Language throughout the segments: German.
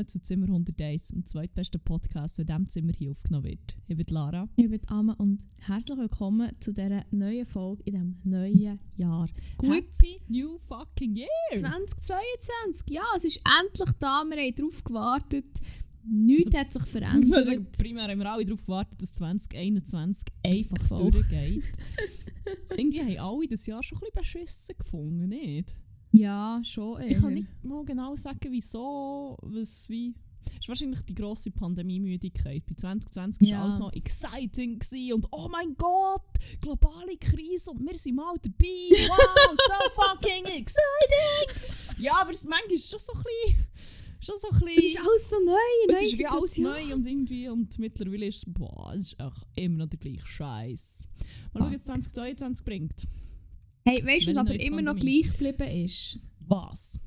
Willkommen zu Zimmer 101, dem zweitbesten Podcast, der in diesem Zimmer hier aufgenommen wird. Ich bin Lara. Ich bin Amma und herzlich willkommen zu dieser neuen Folge in diesem neuen Jahr. Happy New fucking Year! 2022, ja, es ist endlich da, wir haben darauf gewartet. Nichts Also, hat sich Ich muss verändert. sagen, primär haben wir alle darauf gewartet, dass 2021 einfach Voll. durchgeht. Irgendwie haben alle das Jahr schon ein bisschen beschissen gefunden, nicht? Ja, schon Ich kann eher. nicht mal genau sagen, wieso, was, wie. Es ist wahrscheinlich die grosse Pandemiemüdigkeit. Bei 2020 war Ja. alles noch exciting gewesen und oh mein Gott, globale Krise und wir sind mal dabei. Wow, so fucking exciting! Ja, aber es manchmal ist schon so ein bisschen. Schon so ein Es bisschen ist alles so neu, es ist wie alles neu und irgendwie und mittlerweile ist es, boah, es ist auch immer noch der gleiche Scheiß. Mal schauen, was 2022 bringt. Hey, weißt du, was aber immer noch gleich geblieben ist? Was?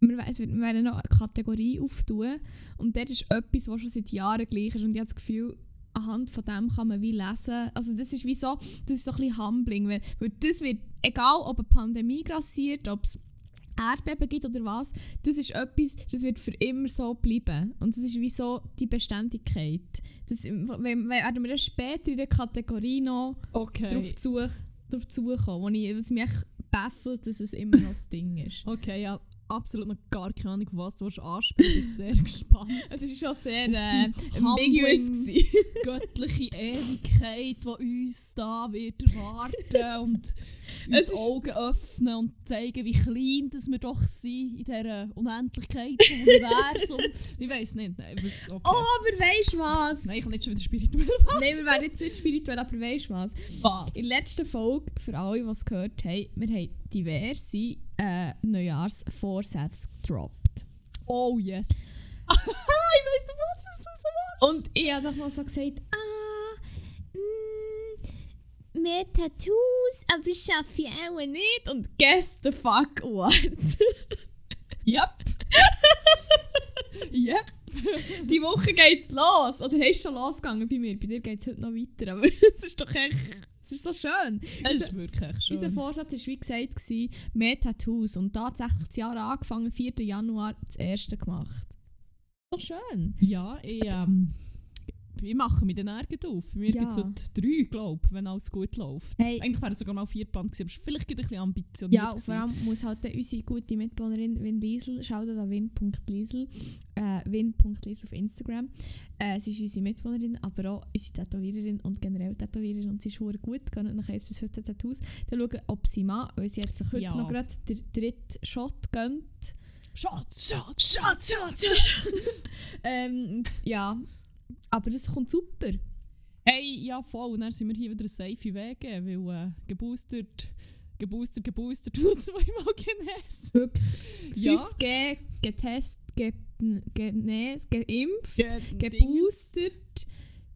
Wir, wir werden noch eine Kategorie auftun und dort ist etwas, was schon seit Jahren gleich ist und ich habe das Gefühl, anhand von dem kann man wie lesen. Also das ist wie so, das ist so ein bisschen humbling, weil, weil das wird, egal ob eine Pandemie grassiert, ob es Erdbeben gibt oder was, das ist etwas, das wird für immer so bleiben. Und das ist wie so die Beständigkeit. Das, wenn, werden wir dann später in der Kategorie noch Okay. darauf zu, darauf zukommen, wo ich, was mich baffelt, dass es immer noch das Ding ist. Okay, ja, absolut noch gar keine Ahnung, was du anspielen Ich bin sehr gespannt. Es war schon sehr äh, ambiguous. Göttliche Ewigkeit, die uns da wird erwarten und uns Augen öffnen und zeigen, wie klein das wir doch sind in dieser Unendlichkeit des Universums. ich weiß nicht. Nein, was, okay. Oh, aber weißt du was? Nein, ich kann nicht schon wieder spirituell Nein, wir werden jetzt nicht spirituell, aber weißt du was? was. In der letzten Folge, für alle, die es gehört haben, wir haben diverse äh, Neujahrsvorsätze gedroppt. Oh yes. ich weiß was es du so Und ich habe doch mal so gesagt, ah, mm, mehr Tattoos, aber schaffe ich auch nicht. Und guess the fuck what? Yep. yep. Die Woche geht's los. Oder hast schon losgegangen bei mir? Bei dir geht's heute noch weiter. Aber es ist doch echt, es ist so schön. Es ist wirklich Unser schön. Vorsatz war, wie gesagt, gewesen, mehr Tattoos. Und tatsächlich das Jahr angefangen, 4. Januar, das erste gemacht. Doch schön. Ja, ich, ähm, ich mache mich dann nirgends auf. Mir Ja. gibt es heute drei, glaube ich, wenn alles gut läuft. Hey. Eigentlich wäre es sogar mal vier Band gewesen, aber vielleicht ein bisschen ambitioniert. Ja, und vor allem muss halt unsere gute Mitbewohnerin Win Liesel, schaut an win.liesel, äh, win.liesel auf Instagram. Äh, sie ist unsere Mitbewohnerin, aber auch unsere Tätowiererin und generell Tätowiererin und sie ist gut, geht nach 1 bis 15 Tattoos. Dann schauen, ob sie mal, weil sie jetzt sich heute Ja. noch gerade den dritten Shot gönnt. Schatz, Schatz, Schatz, Schatz, Schatz. Ähm, ja, aber das kommt super. hey, ja voll, und dann sind wir hier wieder safe Wege, weil äh, geboostert, geboostert, geboostert und zweimal genesen. Wirklich. Ja. 5G, getestet, ge genes, geimpft, Ge geboostert,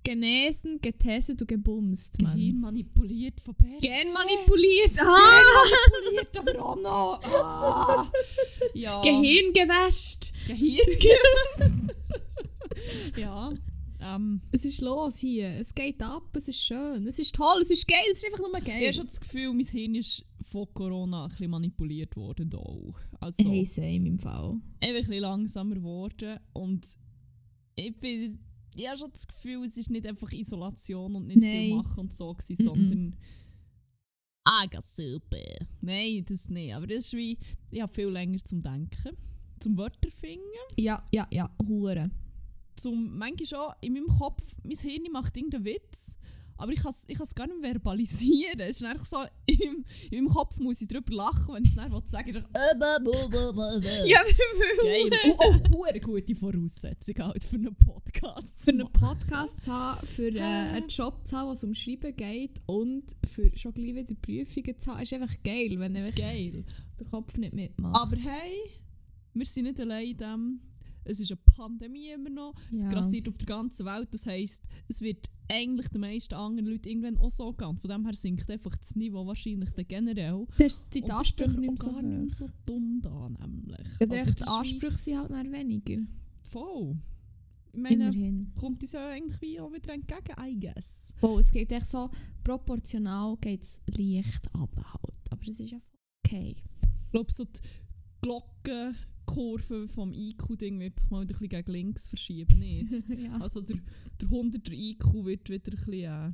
genesen, getestet und gebumst. Gehirn Mann. manipuliert von Bären. Gen manipuliert. Ah! manipuliert, aber auch noch. Ah. Ja. Gehirn gewäscht. Gehirn. ja. Ähm, Es ist los hier. Es geht ab. Es ist schön. Es ist toll. Es ist geil. Es ist einfach nur ich geil. habe schon das Gefühl, mein Hirn ist von Corona ein bisschen manipuliert worden. Auch. Also, Hey, same im Fall. ich ein bisschen langsamer geworden und ich bin ich habe schon das Gefühl, es ist nicht einfach Isolation und nicht viel Nein. machen und so gewesen, Mm-mm. sondern ah, ganz super. Nein, das nicht. Aber das ist wie, ich habe viel länger zum Denken, zum Wörter finden, Ja, ja, ja. Hure. Zum manchmal schon in meinem Kopf, mein Hirn macht irgendeinen Witz, aber ich kann es ich kann's gar nicht verbalisieren. Es ist einfach so, in, in meinem Kopf muss ich darüber lachen, wenn ich es dann will. Äh, bäh, bäh, bäh. Ja, Geil. Oh, oh, hure gute Voraussetzung halt für einen Podcast. für einen Podcast zu haben, für äh, einen Job zu haben, wo es um Schreiben geht und für schon gleich wieder Prüfungen zu haben, ist einfach geil, wenn einfach geil. der Kopf nicht mitmacht. Aber hey, wir sind nicht allein in dem. Es ist eine Pandemie immer noch. Es Ja. grassiert auf der ganzen Welt. Das heisst, es wird eigentlich den meisten anderen Leuten irgendwann auch so gehen. Von dem her sinkt einfach das Niveau wahrscheinlich dann generell. das ist die Ansprüche nicht so gar nicht so dumm da, nämlich. Ja, die Ansprüche sind halt dann weniger. Voll. Ich meine, Immerhin. kommt uns ja eigentlich wie auch wieder entgegen, I guess. Oh, es geht echt so, proportional geht es leicht ab halt. Aber das ist ja okay. Ich glaube, so die Glocken Kurve vom IQ-Ding wird sich mal wieder ein bisschen gegen links verschieben, nicht? ja. Also der, der 100er IQ wird wieder ein bisschen... Äh,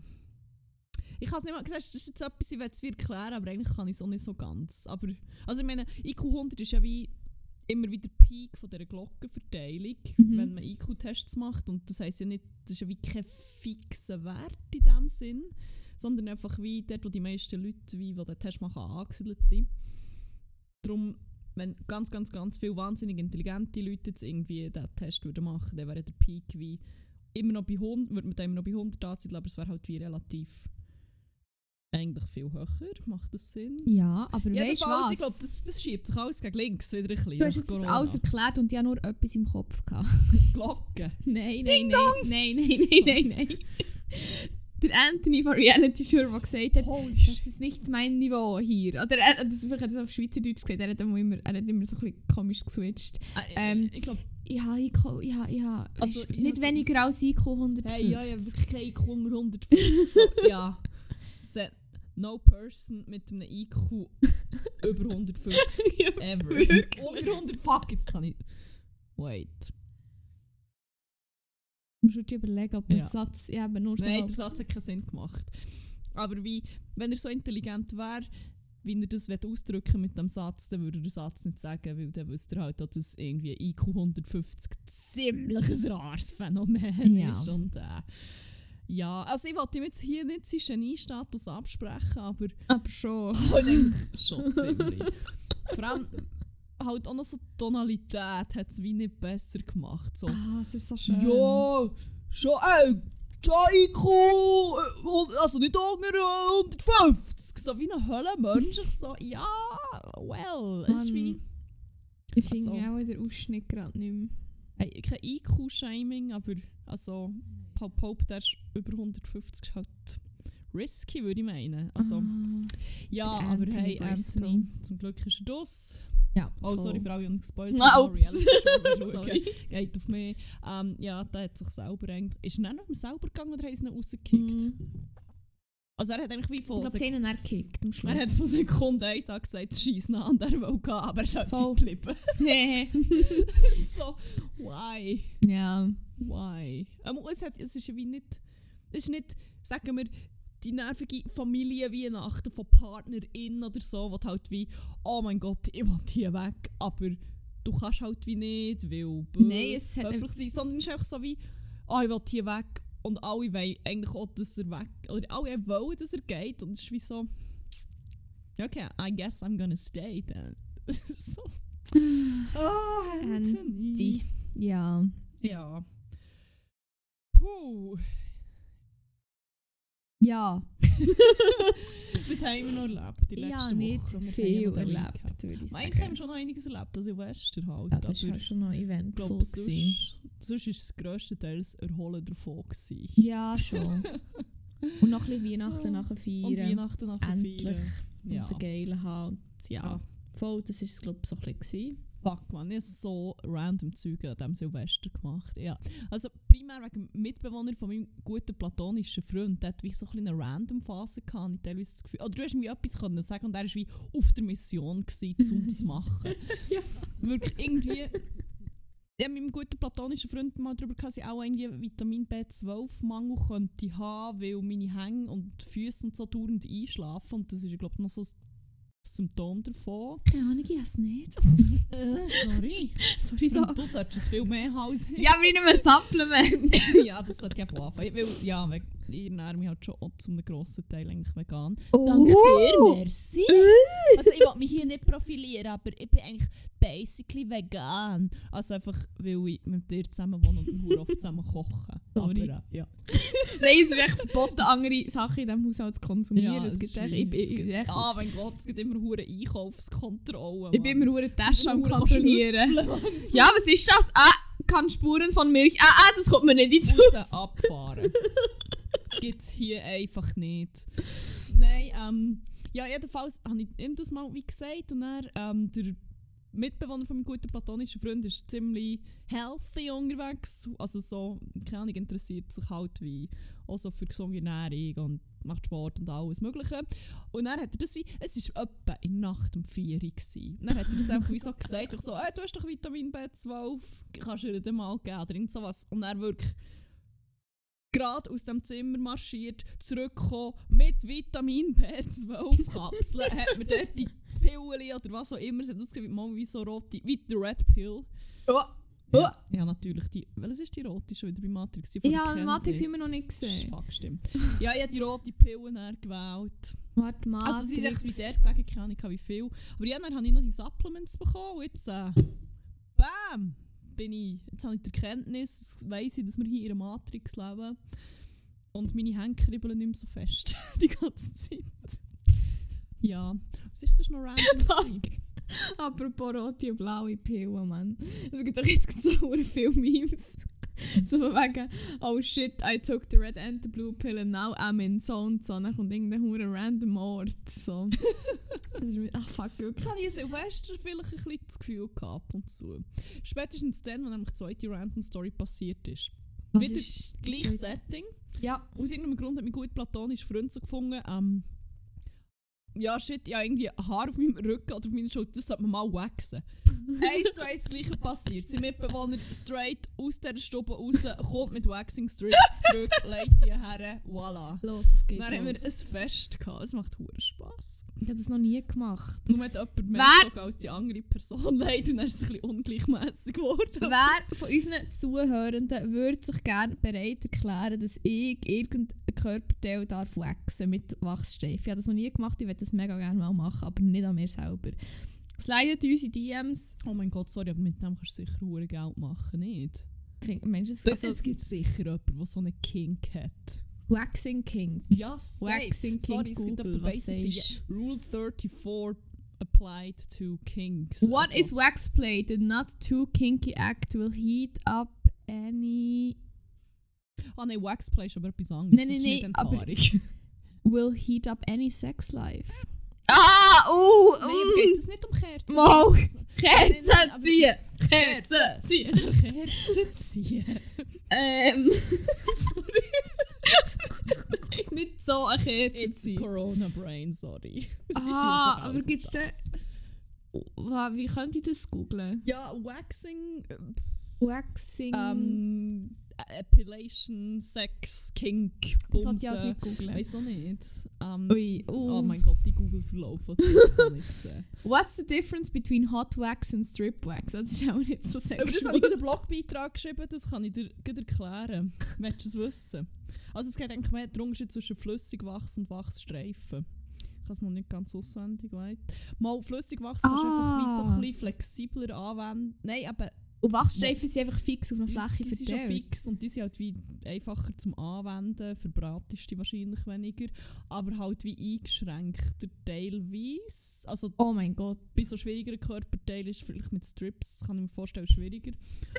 ich kann es nicht mal gesagt, das ist jetzt etwas, ich will es erklären, aber eigentlich kann ich es auch nicht so ganz. Aber, also ich meine, IQ 100 ist ja wie immer wieder der Peak von dieser Glockenverteilung, Mhm. wenn man IQ-Tests macht. Und das heisst ja nicht, das ist ja wie kein fixer Wert in dem Sinn, sondern einfach wie dort, wo die meisten Leute, wie, die den Test machen, angesiedelt sind. Darum, wenn ganz, ganz, ganz viele wahnsinnig intelligente Leute jetzt irgendwie diesen Test würden machen, dann wäre der Peak wie immer noch bei 100, würde man dann immer noch bei 100 ansiedeln, aber es wäre halt wie relativ eigentlich viel höher. Macht das Sinn? ja, aber weißt du was? Ich glaube, das, das schiebt sich alles gegen links wieder ein bisschen. du hast jetzt Corona. alles erklärt und ich habe nur etwas im Kopf gehabt. Glocken. Nein, nein, nein, nein, nein, nein, nein, nein. Der Anthony von Reality Show, der gesagt hat, Holy das ist nicht mein Niveau hier. Oder er, das, vielleicht hat er das auf Schweizerdeutsch gesagt, er hat immer, er hat immer so ein bisschen komisch geswitcht. Ähm, ich glaube, Ich habe IQ, ich habe, ich habe, Also, ich nicht habe- weniger als IQ 150. hey, ja, ja, wirklich kein IQ unter 150. so, ja. No person mit einem IQ über 150 Ja, ever. wirklich. Unter 100, fuck, jetzt kann ich... Wait. Du musst dir überlegen, ob der Ja. Satz ja, eben nur so... Nein, der Satz hat keinen Sinn gemacht. Aber wie, wenn er so intelligent wäre, wie er das ausdrücken mit dem Satz, dann würde er den Satz nicht sagen, weil dann wüsste er halt, dass das irgendwie IQ 150 ziemlich ein rares Phänomen Ja. ist. Und, äh, ja, also ich wollte ihm jetzt hier nicht seinen Geniestatus absprechen, aber aber schon. schon ziemlich. Vor allem halt auch noch so Tonalität hat es wie nicht besser gemacht. So. Ah, es ist so schön. Ja, schon, äh, schon IQ, äh, also nicht unter äh, 150. So wie ein Höllenmensch. Ich so, ja, well, es ist wie... Ich finde so. auch den Ausschnitt gerade nicht mehr. Hey, kein IQ-Shaming, aber also, Pope, der ist über 150, ist halt risky, würde ich meinen. Also, Ah. ja, aber Anthony hey. Anthony, zum Glück ist er das. Ja, Oh, voll. sorry für alle, die uns gespoilt Ah, haben. schauen. Sorry. Geht auf mich. Ähm, ja, der hat sich selber eigentlich... Ist er noch selber gegangen oder haben sie ihn rausgekickt? Mhm. Also er hat eigentlich wie Ich von... glaube, Sek sie haben ihn gekickt am Schluss. er hat von Sekunde 1 an gesagt, scheiß nach und er will gehen, aber er ist halt Voll. geblieben. Nee. so, why? ja. Why? Ähm, es, hat, es ist ja wie nicht... Es ist nicht, sagen wir, die nervige Familienweihnachten von PartnerInnen oder so, wo du halt wie, oh mein Gott, ich will hier weg, aber du kannst halt wie nicht, weil Nein, es hat- höflich sein, sondern es ist einfach so wie, oh, ich will hier weg und alle wollen eigentlich auch, dass er weg, oder alle wollen, dass er geht und es ist wie so, okay, I guess I'm gonna stay then. so. Oh, Die. Ja. Ja. Puh. Ja. Was haben wir noch erlebt die letzte Ja, Woche? nicht Wir haben viel ja erlebt, würde ich Eigentlich haben wir schon noch einiges erlebt, also Silvester halt. Ja, das war schon noch ich eventvoll. sonst, sonst ist es grösstenteils Erholen davon gewesen. Ja, schon. Und noch ein bisschen Weihnachten Ja. nachher Und feiern. Weihnachten nachher Endlich. feiern. Und Ja. den Geilen haben. Und ja, Ja. voll, das war es, glaube ich, so ein bisschen. Fuck, man, ich habe so random Züge an diesem Silvester gemacht. Ja. Also primär wegen dem Mitbewohner von meinem guten platonischen Freund. Der hat wie so ein eine random Phase gehabt. Ich teilweise das Gefühl, oder du hast mir etwas können sagen und er war wie auf der Mission, gewesen, um das zu machen. Ja. Wirklich irgendwie... Ich habe mit meinem guten platonischen Freund mal darüber gehabt, dass ich auch irgendwie Vitamin B12-Mangel könnte haben, weil meine Hänge und Füße und so dauernd einschlafen. Und das ist, glaube ich, noch so ein Symptom davon. Keine Ahnung, ich es nicht. Äh, sorry. Sorry, so. Du solltest es viel mehr haben ich. Ja, wie in einem Supplement. ja, das sollte ich auch anfangen. Weil, ja, weil ich ernähre mich halt schon auch zu einem grossen Teil eigentlich vegan. Oh. merci. Also ich will mich hier nicht profilieren, aber ich bin eigentlich basically vegan. Also einfach, weil ich mit dir zusammen wohne und wir oft zusammen kochen. Sorry. Aber, äh, ja. Nein, es ist echt verboten, andere Sachen in diesem Haushalt zu konsumieren. Ja, es gibt echt, ich, gibt- ich, echt, Ah, mein Gott, es gibt immer hure Einkaufskontrollen. ich bin immer eine Tasche am hure kontrollieren. Ja, was ist das? Ah, kann Spuren von Milch. Ah, ah, das kommt mir nicht ins raus abfahren. Gibt es hier einfach nicht. Nein, ähm, ja, jedenfalls habe ich ihm das mal wie gesagt und dann, ähm, der Mitbewohner von meinem guten platonischen Freund ist ziemlich healthy unterwegs. Also so, keine Ahnung, interessiert sich halt wie auch so für gesunde Ernährung und macht Sport und alles mögliche. Und dann hat er das wie, es war etwa in Nacht um 4 Uhr. gewesen. Dann hat er das einfach wie so gesagt, ich so, hey, du hast doch Vitamin B12, kannst du dir das mal geben oder irgend sowas. Und er wirklich gerade aus dem Zimmer marschiert, zurückgekommen mit Vitamin B12-Kapseln, hat mir dort die Pillen oder was auch immer, es hat ausgesehen wie, wie so rote, wie die Red Pill. Oh. Ja, ja, natürlich. Die, welches ist die rote schon wieder bei Matrix? Die Ja, Matrix wir noch nicht gesehen. Fuck, stimmt. ja, ich habe die rote Pillen dann gewählt. Warte mal. Also sie sind echt wie der gelegen, keine Ahnung wie viel. Aber ja, dann habe ich noch die Supplements bekommen und jetzt, äh, bam, bin ich, jetzt habe ich die Erkenntnis, weiss ich, dass wir hier in einer Matrix leben. Und meine Hände kribbeln nicht mehr so fest, die ganze Zeit. Ja, was ist das noch random? Apropos rote und blaue Pillen, Mann. Es gibt doch jetzt so viele Memes. so von wegen, oh shit, I took the red and the blue pill and now I'm in so und so. Dann kommt irgendein hure random Ort. So. das ist ach fuck, Das habe ich Silvester vielleicht ein bisschen das Gefühl gehabt ab und zu. Spätestens dann, wo nämlich die zweite Random Story passiert ist. Was Wieder ist Gleiches? Setting. Ja. Aus irgendeinem Grund hat mein gut platonischer Freund so gefunden, ähm, ja shit, ja irgendwie Haar auf meinem Rücken oder auf meiner Schulter, das sollte man mal waxen. Eins zu eins das gleiche passiert. Sein Mitbewohner straight aus dieser Stube raus, kommt mit Waxing Strips zurück, legt die her, voilà. Los, es geht Dann haben wir los. ein Fest gehabt, es macht hure Spass. Ich habe das noch nie gemacht. Nur hat jemand mehr Wer- als die andere Person leider und dann ist es ein bisschen ungleichmässig geworden. Wer von unseren Zuhörenden würde sich gerne bereit erklären, dass ich irgendein Körperteil darf wachsen mit Wachsstreifen? Ich habe das noch nie gemacht, ich würde das mega gerne mal machen, aber nicht an mir selber. Slidet unsere DMs. Oh mein Gott, sorry, aber mit dem kannst du sicher Geld machen, nicht? Find- Meinst du, das also, gibt sicher jemanden, der so einen Kink hat. Waxing King. Ja, safe. Waxing King Sorry, es gibt Google, jemanden, basically yeah, Rule 34 applied to kinks. What Also, is wax plate? A not too kinky act will heat up any... Ah nein, Waxplay ist aber etwas anderes. Nein, das nein, ist nein, aber- will heat up any sex life. Ah, uh, Nein, aber geht es nicht um Kerzen? Mal. Nein, nein, ziehen! Kerzen ziehen! Kerzen ziehen. Ähm. Sorry. nicht so It's ziehen. Corona Brain, sorry. Das Ah, aber alles gibt's da... Wie könnt ihr das googlen? Ja, Waxing, äh, Waxing... ähm, Epilation, Sex, Kink, das Bumsen. nicht googlen. Weiß auch nicht. Ähm, Ui, Oh uh. mein Gott, die ich sehen. What's the difference between hot wax and strip wax? Das ist auch nicht so das sexual. habe ich in einen Blogbeitrag geschrieben, das kann ich dir erklären. Willst du es wissen? Also es geht eigentlich mehr darum, zwischen Flüssigwachs und Wachsstreifen. Ich habe es noch nicht ganz auswendig, weit. Mal Flüssigwachs kannst du einfach wie so Ah. ein bisschen flexibler anwenden. Nein, aber Und Wachsstreifen sind einfach fix auf einer die, Fläche die sind schon verteilt. fix und die sind halt wie einfacher zum Anwenden, verbratest die wahrscheinlich weniger, aber halt wie eingeschränkter teilweise. Also Oh mein Gott. bei so schwierigeren Körperteilen ist vielleicht mit Strips, kann ich mir vorstellen, schwieriger.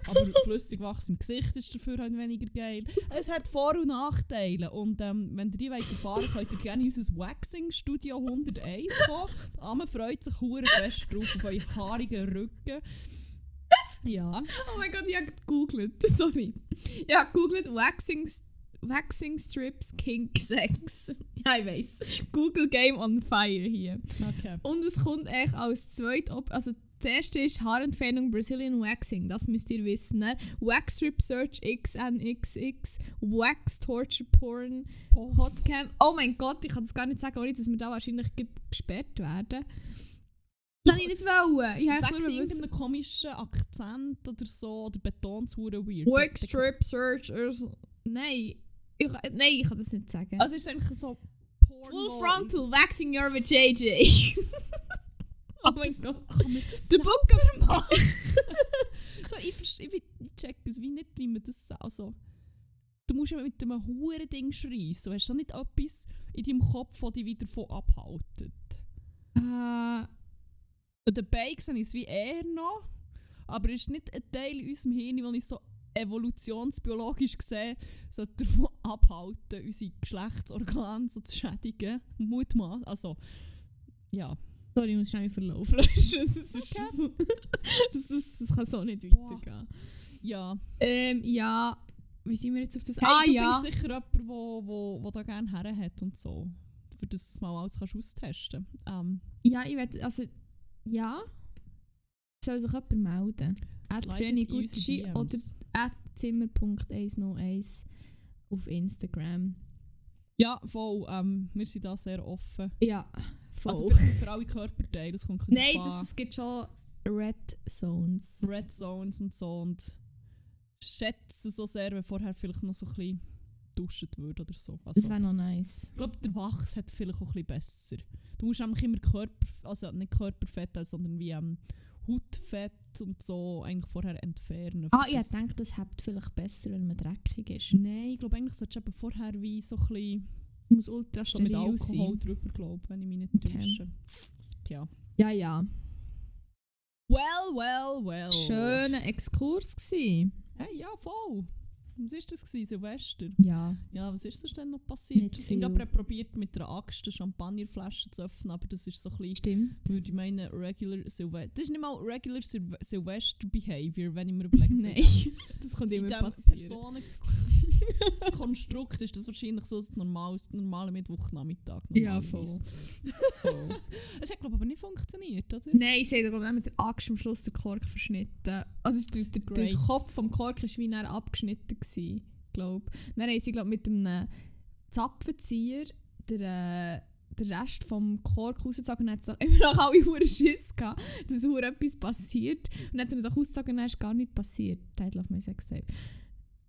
Aber Flüssigwachs im Gesicht ist dafür halt weniger geil. Es hat Vor- und Nachteile. Und ähm, wenn ihr die wollt erfahren wollt, könnt ihr gerne in unser Waxing Studio 101 kommen. Die Amme freut sich hure fest drauf auf euren haarigen Rücken. Ja. Oh mein Gott, ich habe gegoogelt. Sorry. Ich habe gegoogelt Waxing, Waxing Strips Kink Sex. ja, ich weiß. Google Game on Fire hier. Okay. Und es kommt echt als zweit op also das erste ist Haarentfernung Brazilian Waxing, das müsst ihr wissen. Ne? Wax Strip Search XNXX, Wax Torture Porn, Hotcam. Oh mein Gott, ich kann das gar nicht sagen, ohne dass wir da wahrscheinlich ge- gesperrt werden. Das ich nicht wollen. Ich habe Sag einfach sie irgendeinen komischen Akzent oder so, oder betont es weird. Wax Strip Search oder so. Nein. Ich, nein, ich kann das nicht sagen. Also ist es eigentlich so Porn Full Frontal Waxing Your JJ. oh mein Das- Gott. Das sagen? Book of so, ich, ich, ich check es wie nicht, wie man das sagt. Also, du musst ja mit einem hohen Ding schreien. So hast du nicht etwas in deinem Kopf, das dich wieder davon abhaltet. Äh, Und Beinen sehe ich es wie eher noch. Aber es ist nicht ein Teil in unserem Hirn, den ich so evolutionsbiologisch gesehen sollte davon abhalten, unsere Geschlechtsorgane so zu schädigen. Mutmaß. Also, ja. Sorry, ich muss schnell Verlauf löschen. Das, ist das, das, das kann so nicht weitergehen. Ja. Ähm, ja, wie sind wir jetzt auf das? Hey, ah du ja. findest sicher jemanden, wo, wo, wo da gerne her hat und so. Für das mal alles kannst austesten ähm, Ja, ich werde, also, ja. Soll sich jemand melden? Gucci oder DMs. at zimmer.101 auf Instagram. Ja, voll. Ähm, wir sind da sehr offen. Ja, voll. Also nicht für alle Körperteile, das kommt Nein, das, es gibt schon Red Zones. Red Zones und so und schätze so sehr, wenn vorher vielleicht noch so ein bisschen duscht würde oder so. Also, Das wäre noch nice. ich glaube, der Wachs hat vielleicht auch ein bisschen besser. Du musst nämlich immer Körper, also nicht Körperfett, äh, sondern wie ähm, Hautfett und so eigentlich vorher entfernen. Ah, ich das- denke, das hebt vielleicht besser, wenn man dreckig ist. Nein, ich glaube eigentlich solltest du eben vorher wie so ein bisschen muss ultra so mit Alkohol sein. drüber, glaube wenn ich mich nicht Okay. täusche. Tja. Ja, ja. Well, well, well. Schöner Exkurs gsi. Hey, ja, voll. Was war das? Gewesen? Silvester? Ja. Ja, was ist sonst denn noch passiert? Ich habe probiert mit einer Axt eine Champagnerflasche zu öffnen, aber das ist so ein bisschen, Stimmt. würde ich meinen, regular Silvester. Das ist nicht mal regular Sil Silvester Behavior, wenn ich mir überlege. so Nein. Das kommt immer passieren. Personenkonstrukt ist das wahrscheinlich so ein normales, normaler Mittwochnachmittag. Ja, voll. Es hat, glaube ich, aber nicht funktioniert, oder? Nein, sie haben glaub ich, mit der Axt am Schluss den Kork verschnitten. Also der, der, der. Kopf vom Kork war wie näher abgeschnitten, gewesen, glaub. Dann haben sie glaub, mit einem Zapfenzieher den, äh, den Rest vom Kork rausgezogen und dann hat immer noch alle Huren Schiss gehabt, dass hure etwas passiert. Und dann hat er doch ausgezogen und dann ist gar nichts passiert. Title of my sex tape.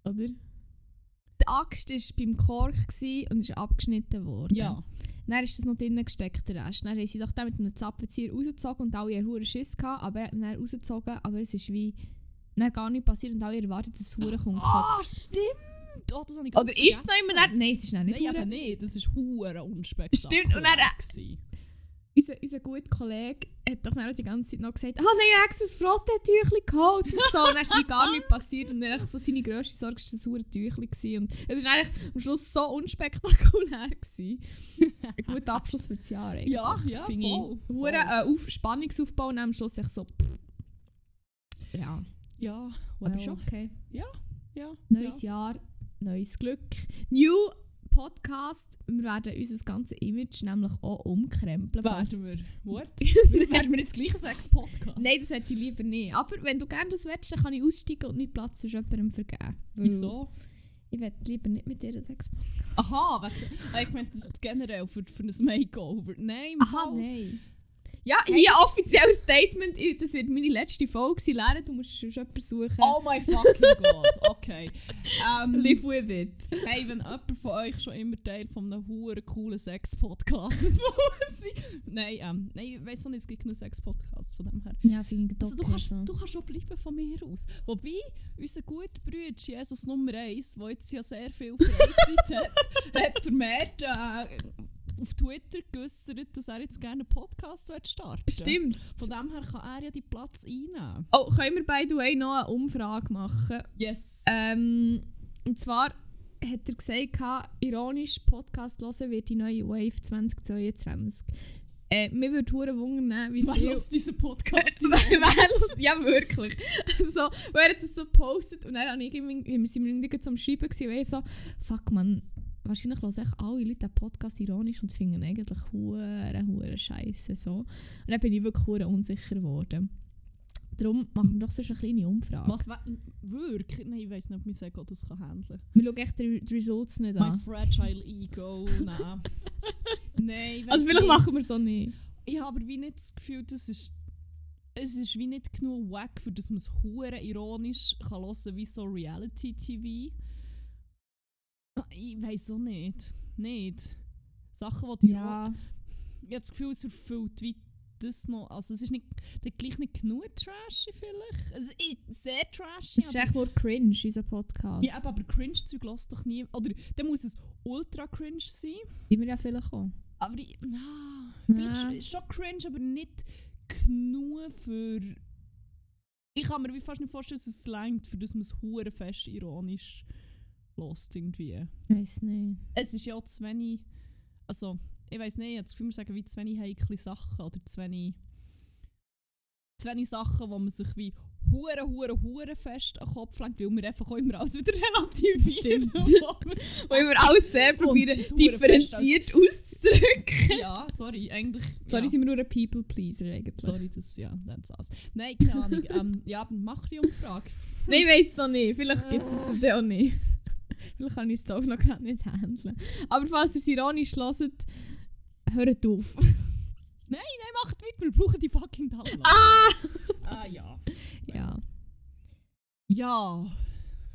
Oder? Die Axt war beim Kork gewesen und ist abgeschnitten worden. Ja. Dann ist das noch drinnen gesteckt, der Rest. Dann haben sie doch den mit einem Zapfenzieher rausgezogen und alle haben hure Schiss gehabt, aber er hat ihn rausgezogen, aber es ist wie dann gar nicht passiert und alle erwartet, dass es hure kommt. Ah, Kotz. stimmt! Oh, das habe ich Oder ist es noch immer nicht? Nein, es ist noch nicht Nein, aber nicht. Das ist hure unspektakulär. Stimmt, und dann, äh, unser, unser guter Kollege hat doch dann die ganze Zeit noch gesagt, ah nein, ich habe extra das Frottentüchli geholt und so. Und dann ist gar nichts passiert und dann so seine grösste Sorge war das hure Tüchli. gewesen. Und es war eigentlich am Schluss so unspektakulär. gewesen. Ein guter Abschluss für das Jahr eigentlich. Ja, ja, Finde voll, ich. voll. Hure äh, auf, Spannungsaufbau und am Schluss echt so... Pff. Ja, Ja, aber well, schon okay. Ja. Neues Jahr, neues Glück. New Podcast. Wir werden unser ganzes Image nämlich auch umkrempeln. Werden wir. What? Werden wir jetzt gleich ein Sex-Podcast? Nein, das hätte ich lieber nicht. Aber wenn du gerne das willst, dann kann ich aussteigen und nicht Platz sonst jemandem vergeben. Wieso? Ich will lieber nicht mit dir Sex machen. Aha, wegen- ich meine, das ist generell für, für ein Makeover. Nein, Aha, nein. Ja, hier offizielles Statement. Das wird meine letzte Folge sein. Lernen, du musst schon jemanden suchen. Oh my fucking god. Okay. Ähm, Live with it. hey, wenn jemand von euch schon immer Teil von einem huren coolen Sex-Podcast Nein, ähm, nein, ich weiss nicht, es gibt genug Sex-Podcasts von dem her. Ja, finde ich Also, du, kannst, so. du kannst schon bleiben von mir aus. Wobei, unser guter Bruder, Jesus Nummer 1, der jetzt ja sehr viel Freizeit hat, hat vermehrt äh, auf Twitter geäußert, dass er jetzt gerne einen Podcast starten. Stimmt. Von dem her kann er ja die Platz einnehmen. Oh, können wir by the way noch eine Umfrage machen? Yes. Ähm, und zwar hat er gesagt, ironisch Podcast hören wird die neue Wave 2022. Äh, mir würde hure wundern, wie Wer viel... hört diesen Podcast? Wer- ja, wirklich. so, wer hat das so gepostet und dann habe ich irgendwie, wir sind irgendwie zum Schreiben gewesen, und ich so, fuck man, wahrscheinlich hören echt alle Leute den Podcast ironisch und finden eigentlich hure, hure scheiße so. Und dann bin ich wirklich hure unsicher geworden. Darum machen wir doch sonst eine kleine Umfrage. Was wirklich? Nein, ich weiß nicht, ob mein Ego das kann handeln Wir schauen echt die, die Results nicht an. fragile ego, nein. Nein, Also vielleicht nicht. machen wir auch nicht. Ich habe aber wie nicht das Gefühl, das ist... Es ist wie nicht genug wack, für dass man es hure ironisch kann hören wie so Reality-TV. Ah, Ich weiß auch nicht. Nicht. Sachen, die ja. Ich habe das Gefühl, es erfüllt wie das noch. Also es ist nicht, dann gleich nicht genug trashy vielleicht. Es ist sehr trashy. Es ist echt nur cringe, unser Podcast. Ja, aber, aber Cringe-Zeug lässt doch nie. Oder dann muss es ultra cringe sein. Wir ja vielleicht auch. Aber ich, ah, Ja. vielleicht schon, schon cringe, aber nicht genug für. Ich kann mir wie fast nicht vorstellen, dass es langt, für das man es fest ironisch lässt irgendwie. Ich weiß nicht. Es ist ja auch zu wenig. Also, ich weiß nicht, ich habe das Gefühl, wir sagen wie zu wenig heikle Sachen oder zu wenig, zu wenig Sachen, wo man sich wie hure hure hure fest an den Kopf lenkt, weil wir einfach auch immer alles wieder relativieren. Stimmt. Wo wir alles sehr probieren, differenziert auszudrücken. ja, sorry, eigentlich. Sorry, ja. sind wir nur ein People-Pleaser eigentlich. Sorry, das, ja, that's us. Nein, keine Ahnung. ähm, ja, mach die Umfrage. Nein, ich weiss noch nicht. Vielleicht gibt es es dann auch nicht. Vielleicht kann ich es doch noch gerade nicht handeln. Aber falls ihr es ironisch hört, hört auf. Nein, macht weiter, wir brauchen die fucking Taler. Ah! ah ja. Ja. Ja,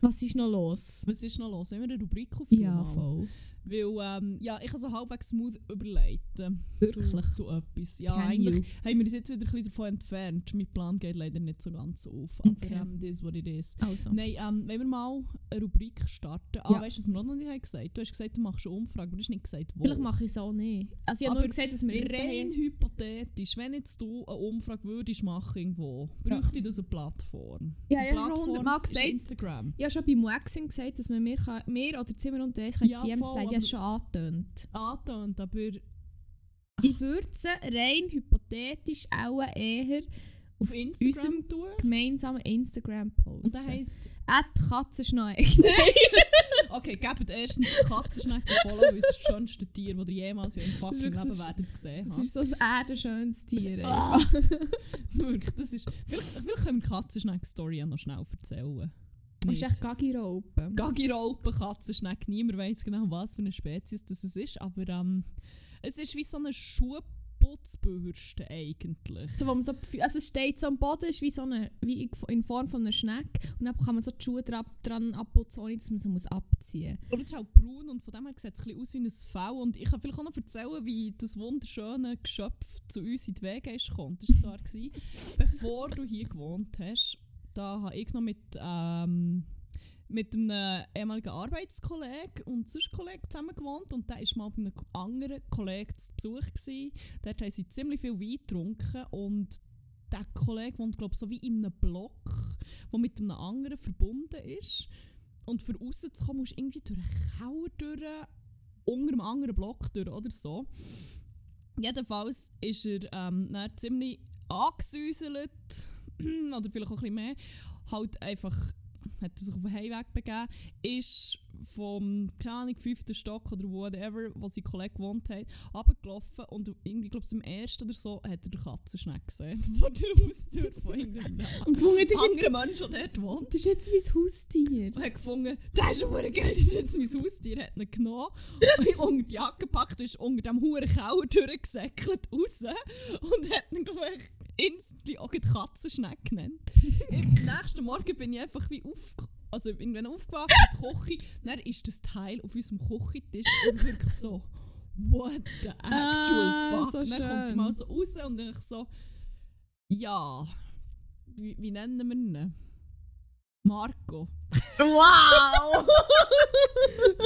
Was ist noch los? was ist noch los? Haben wir eine Rubrik auf voll. Weil, ähm, ja, ich habe so halbwegs smooth überleiten. Wirklich? Zu, zu etwas. Ja, Can eigentlich you? haben wir uns jetzt wieder ein bisschen davon entfernt. Mein Plan geht leider nicht so ganz auf. Aber Okay. ähm, das ist, what it is. Also. Nein, ähm, wenn wir mal eine Rubrik starten. Ah, Ja. weißt du, was wir noch nicht haben gesagt? Du hast gesagt, du machst eine Umfrage, aber du hast nicht gesagt, wo. Vielleicht mache ich es auch nicht. Also ich habe Aber nur gesagt, dass wir jetzt Rein hypothetisch, wenn jetzt du eine Umfrage würdest machen irgendwo, bräuchte das eine Plattform. Ja, ich habe schon hundertmal ist gesagt. Instagram. Ich habe schon beim Waxing gesagt, dass man mir, kann, mir oder Zimmer und Date Ja, DMs voll. Ich habe es schon angetönt. Angetönt, aber Ich würde sie rein hypothetisch auch eher auf Instagram unserem tun. gemeinsamen Instagram posten. Und das heisst, At Katzenschneck. okay, gebt erstens Katzenschnecken Follow, weil es ist das schönste Tier, das ihr jemals in eurem fucking Leben werdet gesehen Das haben. ist so das erdenschönste Tier. Ah. einfach. Wirklich, das ist... Vielleicht, vielleicht können wir Katzenschneck-Story ja noch schnell erzählen. Das ist Nicht. echt Gaggi-Raupen. Gagirolpen, Katzenschneck, niemand weiß genau, was für eine Spezies das ist, aber ähm, es ist wie so eine Schuhputzbürste eigentlich. So, wo man so, also es steht so am Boden, ist wie so eine, wie in Form von einer Schnecke. Und dann kann man so die Schuhe dran, dran abputzen, ohne dass man sie muss abziehen Aber es ist auch braun und von dem her sieht es ein bisschen aus wie ein V. Und ich kann vielleicht auch noch erzählen, wie das wunderschöne Geschöpf zu uns in die Wege ist gekommen. Das war zwar, gewesen, bevor du hier gewohnt hast, da habe ich noch mit, ähm, mit einem ehemaligen Arbeitskollegen und sonst Kollegen zusammen gewohnt und der war mal bei einem anderen Kollegen zu Besuch. Gewesen. Dort haben sie ziemlich viel Wein getrunken und der Kollege wohnt glaube so wie in einem Block, der mit einem anderen verbunden ist. Und für rauszukommen musst du irgendwie durch einen Keller durch, unter einem anderen Block durch oder so. Jedenfalls ist er ähm, ziemlich angesäuselt, oder vielleicht auch ein bisschen mehr, halt einfach hat er sich auf den Heimweg begeben, ist vom, keine Ahnung, fünften Stock oder whatever, wo sein Kollege gewohnt hat, runtergelaufen und irgendwie, glaube ich, im ersten oder so, hat er den Katzenschneck gesehen, vor der Haustür von irgendeinem Und gefunden, das ist jetzt, Mensch, der dort wohnt. das ist jetzt mein Haustier. Und hat gefunden, der ist ein geil, das ist jetzt mein Haustier. Hat ihn genommen, unter die Jacke gepackt, ist unter dem huren Keller durchgesäckelt raus und hat ihn gleich instantly auch die Katzenschneck genannt. Am nächsten Morgen bin ich einfach wie auf, also irgendwann aufgewacht in der Küche, dann ist das Teil auf unserem Küchentisch und wirklich so, what the actual Ah, fuck. so dann kommt mal so raus und ich so, ja, wie, wie nennen wir ihn? Marco. Wow!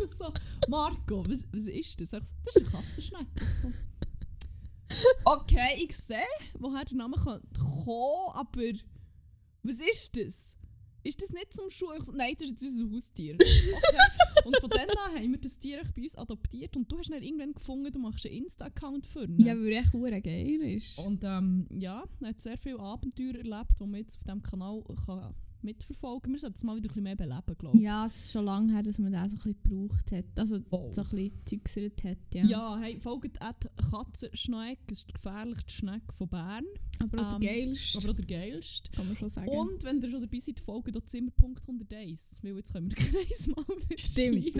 so, Marco, was, was ist das? So, Das ist eine Katzenschnecke. Ich So. Okay, ich sehe, woher der Name kommt, kommen, aber was ist das? Ist das nicht zum Schuh? Nein, das ist jetzt unser Haustier. Okay. Und von dann an haben wir das Tier bei uns adoptiert und du hast dann irgendwann gefunden, du machst einen Insta-Account für ihn. ja, weil er echt hure geil ist. Und ähm, ja, er hat sehr viele Abenteuer erlebt, die man jetzt auf diesem Kanal kann mitverfolgen. Wir sollten es mal wieder ein bisschen mehr beleben, glaube ich. Ja, es ist schon lange her, dass man den so ein bisschen gebraucht hat. Also Oh. so ein bisschen gezügselt hat, ja. Ja, hey, folgt at Katzenschneck, das ist die gefährlichste Schnecke von Bern, aber auch ähm, der geilste, aber auch der geilste. kann man schon sagen. Und wenn ihr schon dabei seid, folgt auch Zimmerpunkt 101, weil jetzt können wir den Kreis mal Stimmt.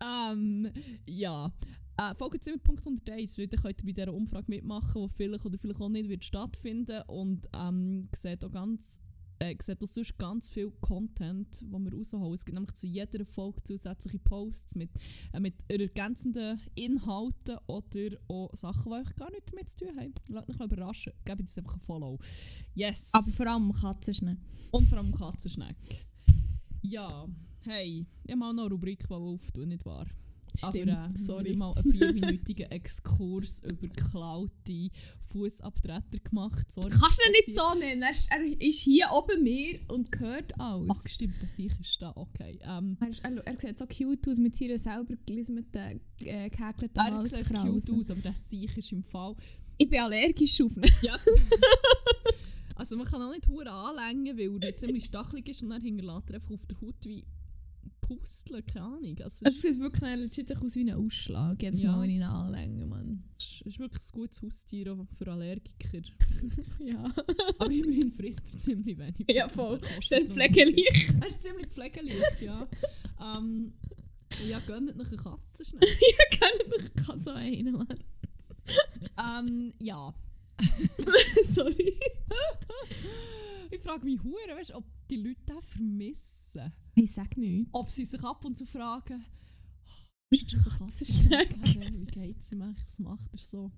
ähm, ja. Äh, folgt Zimmerpunkt 101, weil dann könnt ihr bei dieser Umfrage mitmachen, die vielleicht oder vielleicht auch nicht wird stattfinden und ähm, seht auch ganz äh, seht auch sonst ganz viel Content, den wir rausholen. Es gibt nämlich zu jeder Folge zusätzliche Posts mit, äh, mit ergänzenden Inhalten oder auch Sachen, die euch gar nichts damit zu tun haben. Lasst euch überraschen. Gebt uns einfach ein Follow. Yes! aber vor allem Katzenschneck. Und vor allem Katzenschneck. Ja, hey, ich habe mal noch eine Rubrik auftun, nicht wahr? Stimmt, Aber äh, sorry. mal einen vierminütigen Exkurs über geklaute Fußabtreter gemacht. Sorry, Kannst du ihn nicht so nennen? Er ist, er hier oben mir und gehört alles. Ach stimmt, das ich ist da, okay. Ähm, Er, ist, er, er sieht so cute aus mit seiner selber gelismeten, äh, gehäkelten er sieht cute aus, aber das Sieg ist im Fall... Ich bin allergisch auf ihn. Ja. also man kann auch nicht hure anlängen, weil er ziemlich stachelig ist und dann hinterlässt er einfach auf der Haut wie Pusteln, keine Ahnung. Also Es es sieht wirklich legit aus wie ein Ausschlag, jetzt Ja. mal, wenn ich ihn anlänge, Mann. ist, ist wirklich ein gutes Haustier auch für Allergiker. Ja. Aber immerhin frisst er ziemlich wenig. Ja, voll. Er Sehr darum- pflegeleicht. Er ist ziemlich pflegeleicht, ja. ähm, ja, gönnt noch eine Katze schnell. Kann nicht, ich kann so einen, Mann. ähm, ja. Sorry. Ich frage mich hure, weißt, ob die Leute den vermissen. Ich sag nichts. Ob sie sich ab und zu fragen, Bist ist das eine Katze? Katzenschneck? Wie geht's ihm eigentlich? Was macht er so?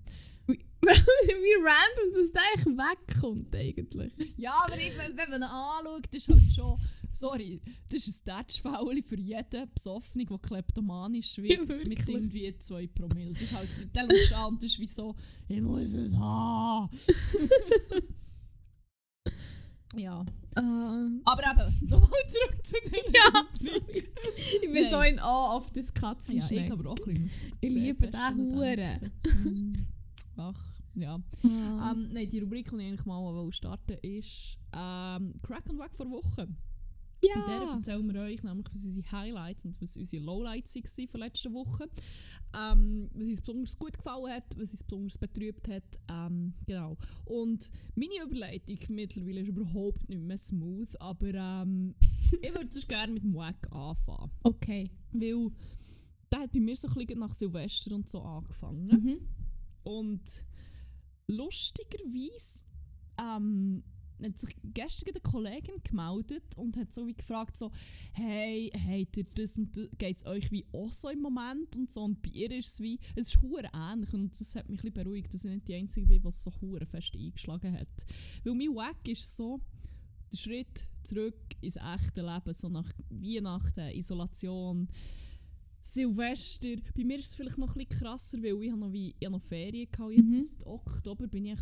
Wie, wie random, dass der eigentlich wegkommt, eigentlich. Ja, aber ich, wenn, wenn man ihn anschaut, ist halt schon... Sorry, das ist ein Touchfoul für jeden Besoffenen, der kleptomanisch wird, Ja, mit irgendwie 2 Promille. Das ist halt... Der schaust an das ist wie so, ich muss es haben. ja. Ähm, Aber eben, nochmal zurück zu den Ja, ich bin Nein. so in Awe auf das Ja, Katzenschneck. ich aber auch ein bisschen. Ich liebe den Huren. Ach, ja. Ah. Ähm, nein, die Rubrik, die ich eigentlich mal wollte starten ist ähm, Crack und Wack vor Woche. In der ja. erzählen wir euch nämlich, was unsere Highlights und was unsere Lowlights waren von letzter Woche. Ähm, was uns besonders gut gefallen hat, was uns besonders betrübt hat. Ähm, genau. Und meine Überleitung mittlerweile ist überhaupt nicht mehr smooth, aber ähm, ich würde sonst gerne mit dem Wack anfangen. Okay. Weil der hat bei mir so ein bisschen nach Silvester und so angefangen. Mhm. Und lustigerweise ähm, hat sich gestern eine Kollegin gemeldet und hat so wie gefragt, so, hey, habt ihr das und das, geht es euch wie auch so im Moment und so. Und bei ihr ist es wie, es ist hure ähnlich und das hat mich ein beruhigt, dass ich nicht die Einzige bin, die es so hure fest eingeschlagen hat. Weil mein Wack ist so, der Schritt zurück ins echte Leben, so nach Weihnachten, Isolation, Silvester. Bei mir ist es vielleicht noch ein bisschen krasser, weil ich habe noch, wie, ich habe noch Ferien hatte. Mhm. Jetzt Oktober bin ich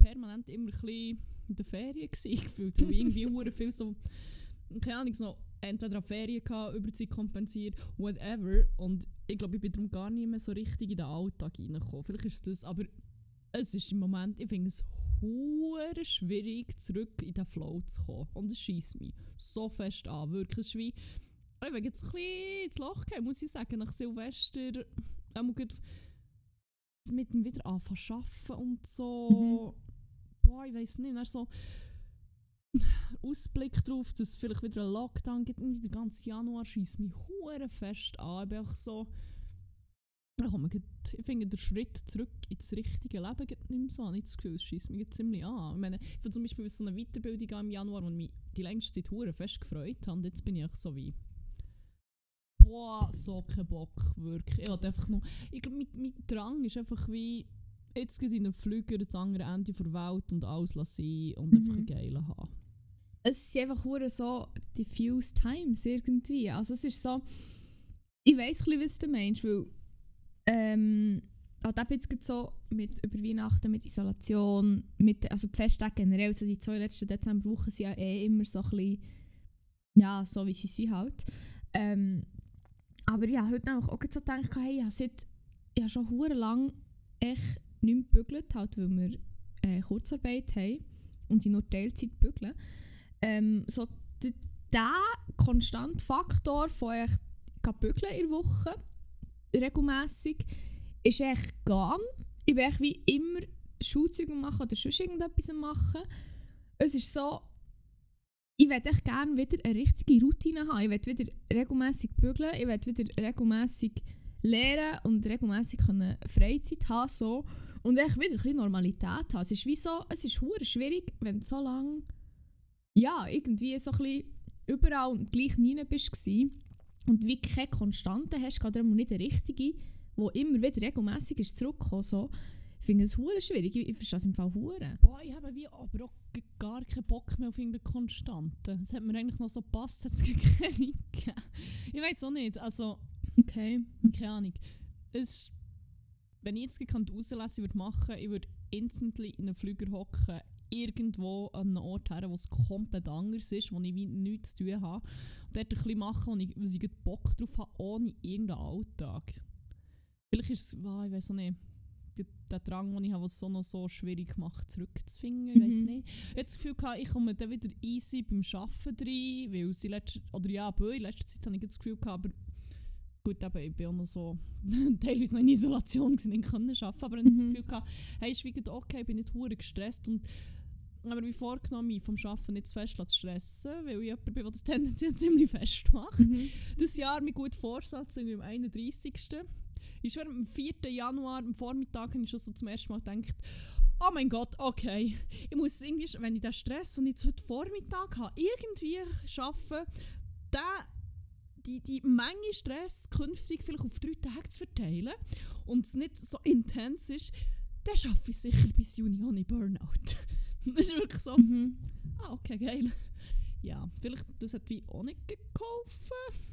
permanent immer ein bisschen in der Ferien gefühlt. Ich irgendwie hure viel so, keine Ahnung, so entweder an Ferien gehabt, Überzeit kompensiert, whatever. Und ich glaube, ich bin darum gar nicht mehr so richtig in den Alltag reingekommen. Vielleicht ist das, aber es ist im Moment, ich finde es hure schwierig, zurück in den Flow zu kommen. Und es schießt mich so fest an. Wirklich, es ist wie, ich bin jetzt ein bisschen ins Loch gekommen, muss ich sagen, nach Silvester. Gut mit dem wieder anfangen zu arbeiten und so. Boah, ich weiß nicht, dann so Ausblick darauf, dass es vielleicht wieder einen Lockdown gibt. Irgendwie der ganze Januar schießt mich hure fest an. Ich bin auch so. Ich, finde, der Schritt zurück ins richtige Leben geht nicht mehr so an. Ich habe das Gefühl, es schießt mich ziemlich an. Ich meine, ich habe zum Beispiel so eine Weiterbildung im Januar, die mich die längste Zeit hure fest gefreut hat. Und jetzt bin ich auch so wie. Boah, so kein Bock, wirklich. Ich hatte einfach noch. Ich glaube, mein, mein Drang ist einfach wie. Jetzt geht in einen Flüger das andere Ende der Welt und alles lassen und einfach Mhm. einen geilen haben. Es sind einfach so diffuse times irgendwie. Also es ist so, ich weiss ein bisschen, was du meinst, weil ähm, auch da jetzt so mit über Weihnachten, mit Isolation, mit, also die Festtage generell, so die zwei letzten Dezemberwochen sind ja eh immer so ein bisschen, ja, so wie sie sind halt. Ähm, aber ja, heute nämlich auch gerade so gedacht, hey, ich habe seit, ich habe schon hure lang echt nicht mehr gebügelt, halt, weil wir äh, Kurzarbeit haben und ich nur Teilzeit bügeln. Ähm, so der konstante Faktor von ich bügeln in der Woche regelmässig ist echt gone. Ich bin wie immer Schulzüge machen oder sonst irgendetwas machen. Es ist so, ich würde gerne wieder eine richtige Routine haben. Ich will wieder regelmäßig bügeln, ich will wieder regelmäßig lernen und regelmäßig können Freizeit haben so. Und echt wieder ein bisschen Normalität haben. Es ist wie so, es ist hure schwierig, wenn du so lange ja, irgendwie so ein bisschen überall und gleich rein bist und wie keine Konstante hast, gerade nicht eine richtige, wo immer wieder regelmäßig ist zurückgekommen. So. Ich finde es hure schwierig. Ich, ich verstehe es im Fall hure. Boah, ich habe wie aber auch gar keinen Bock mehr auf irgendeine Konstante. Es hat mir eigentlich noch so gepasst, hat es keine. Ich weiß auch nicht. Also, Okay. Keine Ahnung. Es, wenn ich jetzt gekannt rauslassen würde machen, ich würde instantly in einen Flüger hocken, irgendwo an einem Ort her, wo es komplett anders ist, wo ich wie nichts zu tun habe. Und dort ein bisschen machen, wo ich, wo ich Bock drauf habe, ohne irgendeinen Alltag. Vielleicht ist es, ah, ich weiß auch nicht, der, der Drang, den ich habe, was es so noch so schwierig macht, zurückzufinden. Ich weiß Mhm. nicht. Ich habe das Gefühl, gehabt, ich komme dann wieder easy beim Arbeiten rein, weil sie letzte, oder ja, bei in letzter Zeit habe ich das Gefühl gehabt, aber gut, eben, ich bin auch noch so teilweise noch in Isolation gewesen, nicht können arbeiten, aber ich habe das Mhm. Gefühl gehabt, hey, ist wieder okay, ich bin nicht hure gestresst und aber wie vorgenommen, mich vom Arbeiten nicht zu fest zu stressen, weil ich jemand bin, der das tendenziell ziemlich fest macht. Mhm. Das Jahr mein guter Vorsatz irgendwie am 31. Ich schon am 4. Januar am Vormittag habe ich schon so zum ersten Mal gedacht, oh mein Gott, okay, ich muss irgendwie, wenn ich den Stress und jetzt heute Vormittag habe, irgendwie schaffen, den, die, die Menge Stress künftig vielleicht auf drei Tage zu verteilen und es nicht so intens ist, dann schaffe ich sicher bis Juni ohne Burnout. das ist wirklich so, Mhm. ah okay, geil. Ja, vielleicht, das hat wie auch nicht geholfen.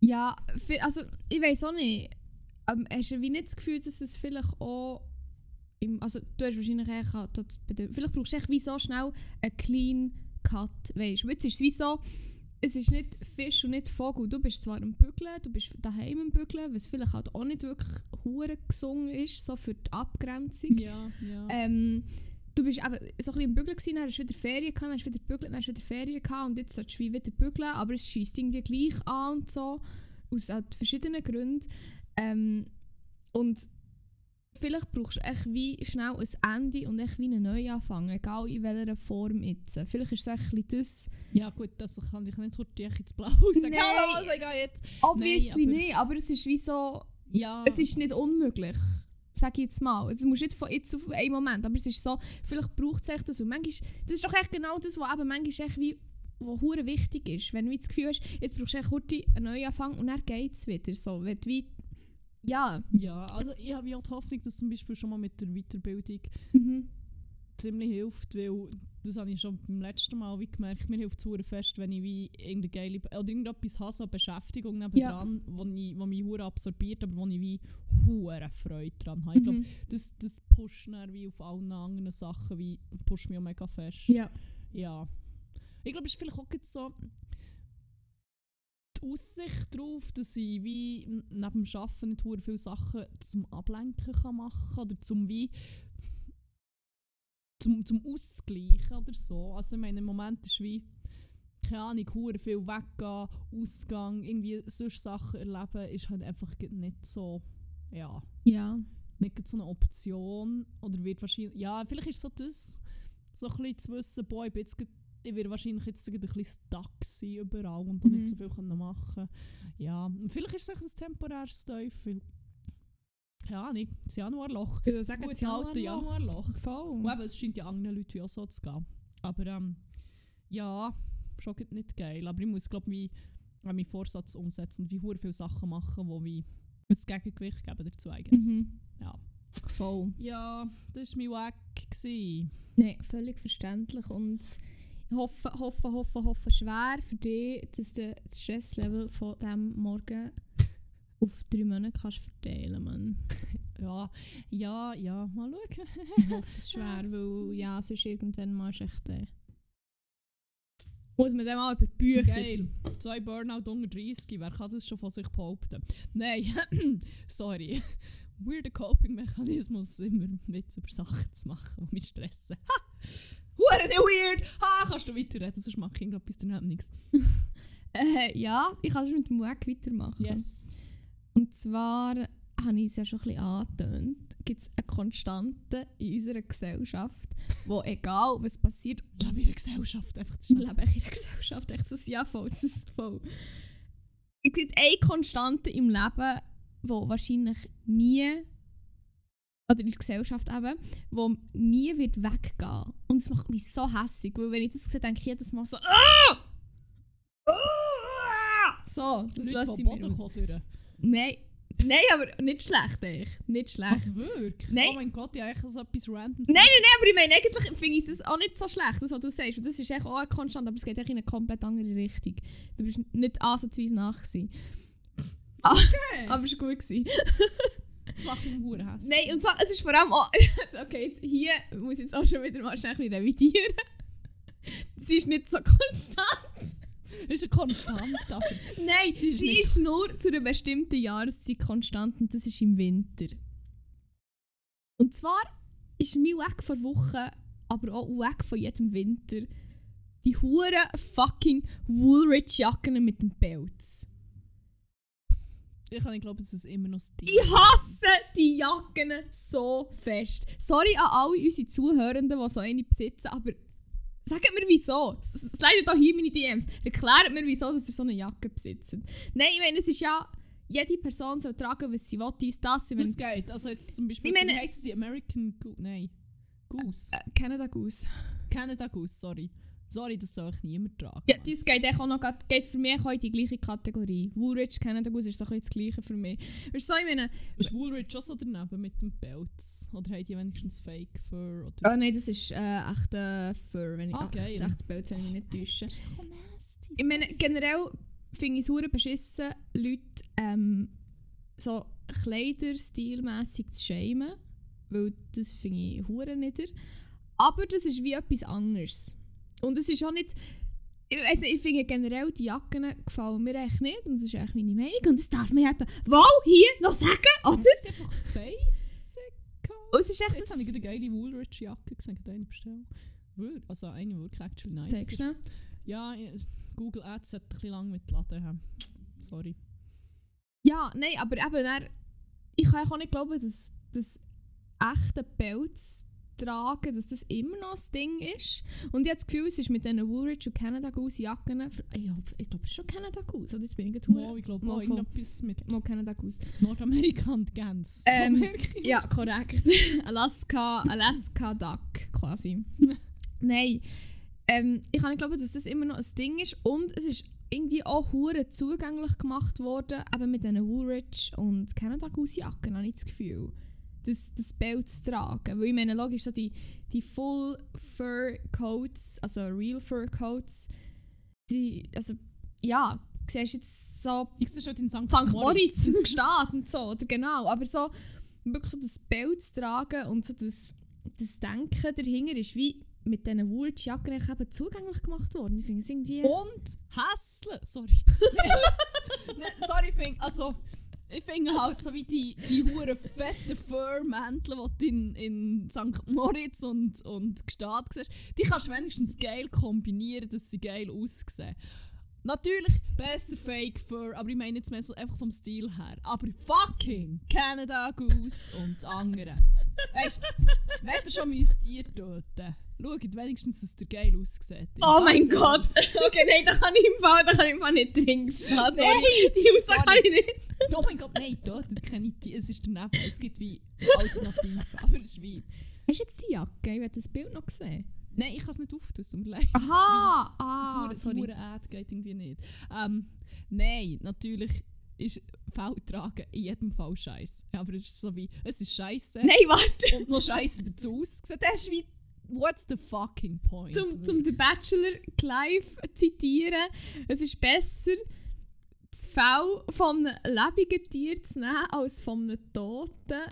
Ja, also ich weiß auch nicht. Ähm, hast du wie nicht das Gefühl, dass es vielleicht auch. Im, also du hast wahrscheinlich auch Vielleicht brauchst du echt wie so schnell einen clean Cut. Weißt du, jetzt ist es wie so. Es ist nicht Fisch und nicht Vogel. Du bist zwar am Bügeln, du bist daheim am Bügeln, was vielleicht halt auch nicht wirklich hure gesungen ist, so für die Abgrenzung. Ja, ja. Ähm, du bist eben so ein bisschen im Bügeln gewesen, dann hast du wieder Ferien gehabt, dann hast du wieder gebügelt, dann hast du wieder Ferien gehabt und jetzt solltest du wie wieder bügeln, aber es schießt irgendwie gleich an und so, aus halt verschiedenen Gründen. Ähm, und vielleicht brauchst du echt wie schnell ein Ende und echt wie einen Neuanfang, egal in welcher Form jetzt. Vielleicht ist es echt das... ja gut, das kann ich nicht heute ins Blau sagen. Nein. Also ich gehe jetzt. Obviously aber- nicht, aber es ist wie so... Ja. Es ist nicht unmöglich. Sag ich jetzt mal. Es muss nicht von jetzt auf einen Moment, aber es ist so, vielleicht braucht es echt das. Und manchmal, das ist doch echt genau das, was eben manchmal echt wie wo hure wichtig ist. Wenn du das Gefühl hast, jetzt brauchst du kurz einen Neuanfang und dann geht es wieder. So, wenn du ja. ja, also ich habe ja die Hoffnung, dass zum Beispiel schon mal mit der Weiterbildung Mhm. ziemlich hilft, weil das habe ich schon beim letzten Mal wie gemerkt, mir hilft es fest, wenn ich wie irgendeine geile, oder irgendetwas habe, so eine Beschäftigung nebendran, wo, ich, wo mich hure absorbiert, aber wo ich wie hure Freude dran habe. Ich glaube, Mhm. das, das pusht dann wie auf allen anderen Sachen, wie pusht mich auch mega fest. Ja. Ja. Ich glaube, es ist vielleicht auch jetzt so die Aussicht darauf, dass ich wie neben dem Arbeiten nicht hure viele Sachen zum Ablenken kann machen oder zum wie zum, zum Ausgleichen oder so. Also ich meine, im Moment ist wie keine Ahnung, hure viel weggehen, Ausgang, irgendwie solche Sachen erleben, ist halt einfach nicht so, ja, Ja. nicht so eine Option. Oder wird wahrscheinlich, ja, vielleicht ist so das, so ein bisschen zu wissen, boah, ich, bin jetzt ich werde wahrscheinlich jetzt ein bisschen stuck sein überall und da Mhm. nicht so viel können machen Ja, vielleicht ist es ein temporäres Teufel. Keine Ahnung, das Januarloch. Ich würde Das sagen, das alte Januarloch. Voll. Und eben, es scheint ja anderen Leuten auch so zu gehen. Aber ähm, ja, schon nicht geil. Aber ich muss, glaube ich, meinen Vorsatz umsetzen und wie hure viele Sachen machen, die wie ein Gegengewicht geben dazu, I guess. Mhm. Ja. Voll. Ja, das war mein Wack. Nein, völlig verständlich und ich hoffe, hoffe, hoffe, hoffe schwer für dich, dass du das Stresslevel von diesem Morgen auf drei Monate kannst verteilen man. Ja, ja, ja, mal schauen. Ich hoffe es schwer, weil ja, sonst irgendwann mal echt... Äh, muss man dann mal über die Bücher... Geil. Zwei Burnout unter 30, wer kann das schon von sich behaupten? Nein, sorry. Weirder Coping-Mechanismus, immer Witze über Sachen zu machen, die mich stressen. Ha! Hure weird! Ha! Kannst du weiterreden, sonst mache ich irgendetwas daneben nichts. Äh, ja, ich kann schon mit dem Weg weitermachen. Yes. Und zwar habe ich es ja schon ein bisschen angetönt, gibt es eine Konstante in unserer Gesellschaft, wo egal was passiert, Ich lebe in einer Gesellschaft, einfach das ich schnell lebe in der Gesellschaft, echt so, ja voll, das ist voll. Es gibt eine Konstante im Leben, wo wahrscheinlich nie, oder in der Gesellschaft eben, wo nie wird weggehen. Und es macht mich so hässlich, weil wenn ich das sehe, denke ich jedes Mal so «Ah! Ah!» So, das Leute lässt von ich mir. Nein, nein, aber nicht schlecht, echt. Nicht schlecht. Was, wirklich? Nein. Oh mein Gott, ja, eigentlich so etwas Randoms. Nein, nein, nein, aber ich meine, eigentlich finde ich das auch nicht so schlecht, das, was du sagst. Und das ist echt auch eine Konstante, aber es geht echt in eine komplett andere Richtung. Du bist nicht ansatzweise nach gewesen. Ah, Okay. Aber es war gut. Gewesen. Das macht mich Hurenhass. Nein, und zwar, es ist vor allem auch... okay, jetzt, hier muss ich jetzt auch schon wieder mal schnell ein bisschen revidieren. Sie ist nicht so konstant. ist eine Konstante. aber- Nein, Sie sie ist ist, nicht- nur zu einer bestimmten Jahreszeit konstant und das ist im Winter. Und zwar ist mein Weg vor Wochen, aber auch weg von jedem Winter, die hure fucking Woolrich-Jacken mit dem Pelz. Ich kann nicht glauben, dass es immer noch das Ding Ich hasse die Jacken so fest. Sorry an alle unsere Zuhörenden, die so eine besitzen, aber sagt mir wieso. Es leidet auch hier meine DMs. Erklärt mir wieso, dass ihr so eine Jacke besitzt. Nein, ich meine, es ist ja, jede Person soll tragen, was sie will, dies, das. Ich Das meine, geht. Also jetzt zum Beispiel, Ich meine- heissen sie? American Goose? Nein. Goose. äh, Canada Goose. Canada Goose, sorry. Sorry, das soll ich niemand tragen. Ja, das geht, auch noch, geht für mich auch in die gleiche Kategorie. Woolrich, Canada Goose ist so ein das Gleiche für mich. Weißt du, so, ich meine, Ist Woolrich auch so daneben mit dem Pelz? Oder haben die wenigstens Fake Fur? Oder? oh nein, das ist äh, echter Fur, wenn ich Ah, ach, echte Bild, wenn ich mich nicht täusche. Oh, nasty. Ich meine, generell finde ich es beschissen, Leute ähm, so kleiderstilmässig zu schämen. Weil das finde ich hure nieder. Aber das ist wie etwas anderes. Und es ist auch nicht. Ich weiss nicht, ich finde generell die Jacken gefallen mir echt nicht. Und das ist echt meine Meinung. Und das darf man eben wow, hier noch sagen, oder? Das ist einfach basic. Und es ist echt Jetzt so. habe ich eine geile Woolrich-Jacke gesehen, eine bestellen. Wir- Also eine wirklich actually nice. Zeig schnell. Ja, Google Ads hat ein bisschen lang mit Laden haben. Sorry. Ja, nein, aber eben, dann, ich kann auch nicht glauben, dass das echte Pelz tragen, dass das immer noch das Ding ist. Und ich habe das Gefühl, es ist mit diesen Woolrich und Canada Goose Jacken, ich, glaube, es ist schon Canada Goose, oder jetzt bin ich hure- ich glaube, mal irgendetwas mit Mal Canada Goose. Nordamerika und Gans. Ähm, so. Ja, korrekt. Alaska, Alaska Duck quasi. Nein, ähm, ich kann nicht glauben, dass das immer noch ein Ding ist und es ist irgendwie auch hure zugänglich gemacht worden, eben mit diesen Woolrich und Canada Goose Jacken, habe ich das Gefühl. Das, das Bild zu tragen. Weil ich meine, logisch, so die, die Full Fur Coats, also Real Fur Coats, die, also, ja, siehst jetzt so Ich sehe schon in St. St. Moritz Gstaad und so, oder genau. Aber so wirklich so das Bild zu tragen und so das, das Denken dahinter ist wie mit diesen Wooljacken eben zugänglich gemacht worden. Ich finde es irgendwie... Und hässlich. Sorry. nee, sorry, ich finde, also, ich finde halt so wie die, die hure fetten Fur-Mäntel, die du in, in St. Moritz und, und Gstaad siehst, die kannst du wenigstens geil kombinieren, dass sie geil aussehen. Natürlich besser Fake Fur, aber ich meine jetzt mehr so einfach vom Stil her. Aber fucking Canada Goose und das andere. Weißt du, wenn ihr schon müsst Tier töten, schaut wenigstens, dass der geil aussieht. Oh mein Gott! Okay, nein, da kann ich im Fall, da kann ich im Fall nicht drin stehen. Sorry. Die Aussage kann ich nicht. Oh mein Gott, nein, tötet keine Tiere. Es ist daneben. Es gibt wie Alternativen. Aber es ist wie. Hast du jetzt die Jacke? Ich habe das Bild noch gesehen. Nein, ich kann es nicht auftun, tut mir leid. Aha! Das Ah, ist sorry. sorry. Ad geht irgendwie nicht. Ähm, nein, natürlich ist Feldtragen in jedem Fall scheiße. Aber es ist so wie, es ist scheiße Nein, warte! und noch scheiße dazu aussehen. Das ist wie, what's the fucking point? zum, zum den Bachelor Clive zitieren. Es ist besser, das Fell von einem lebenden Tier zu nehmen als von einem Toten.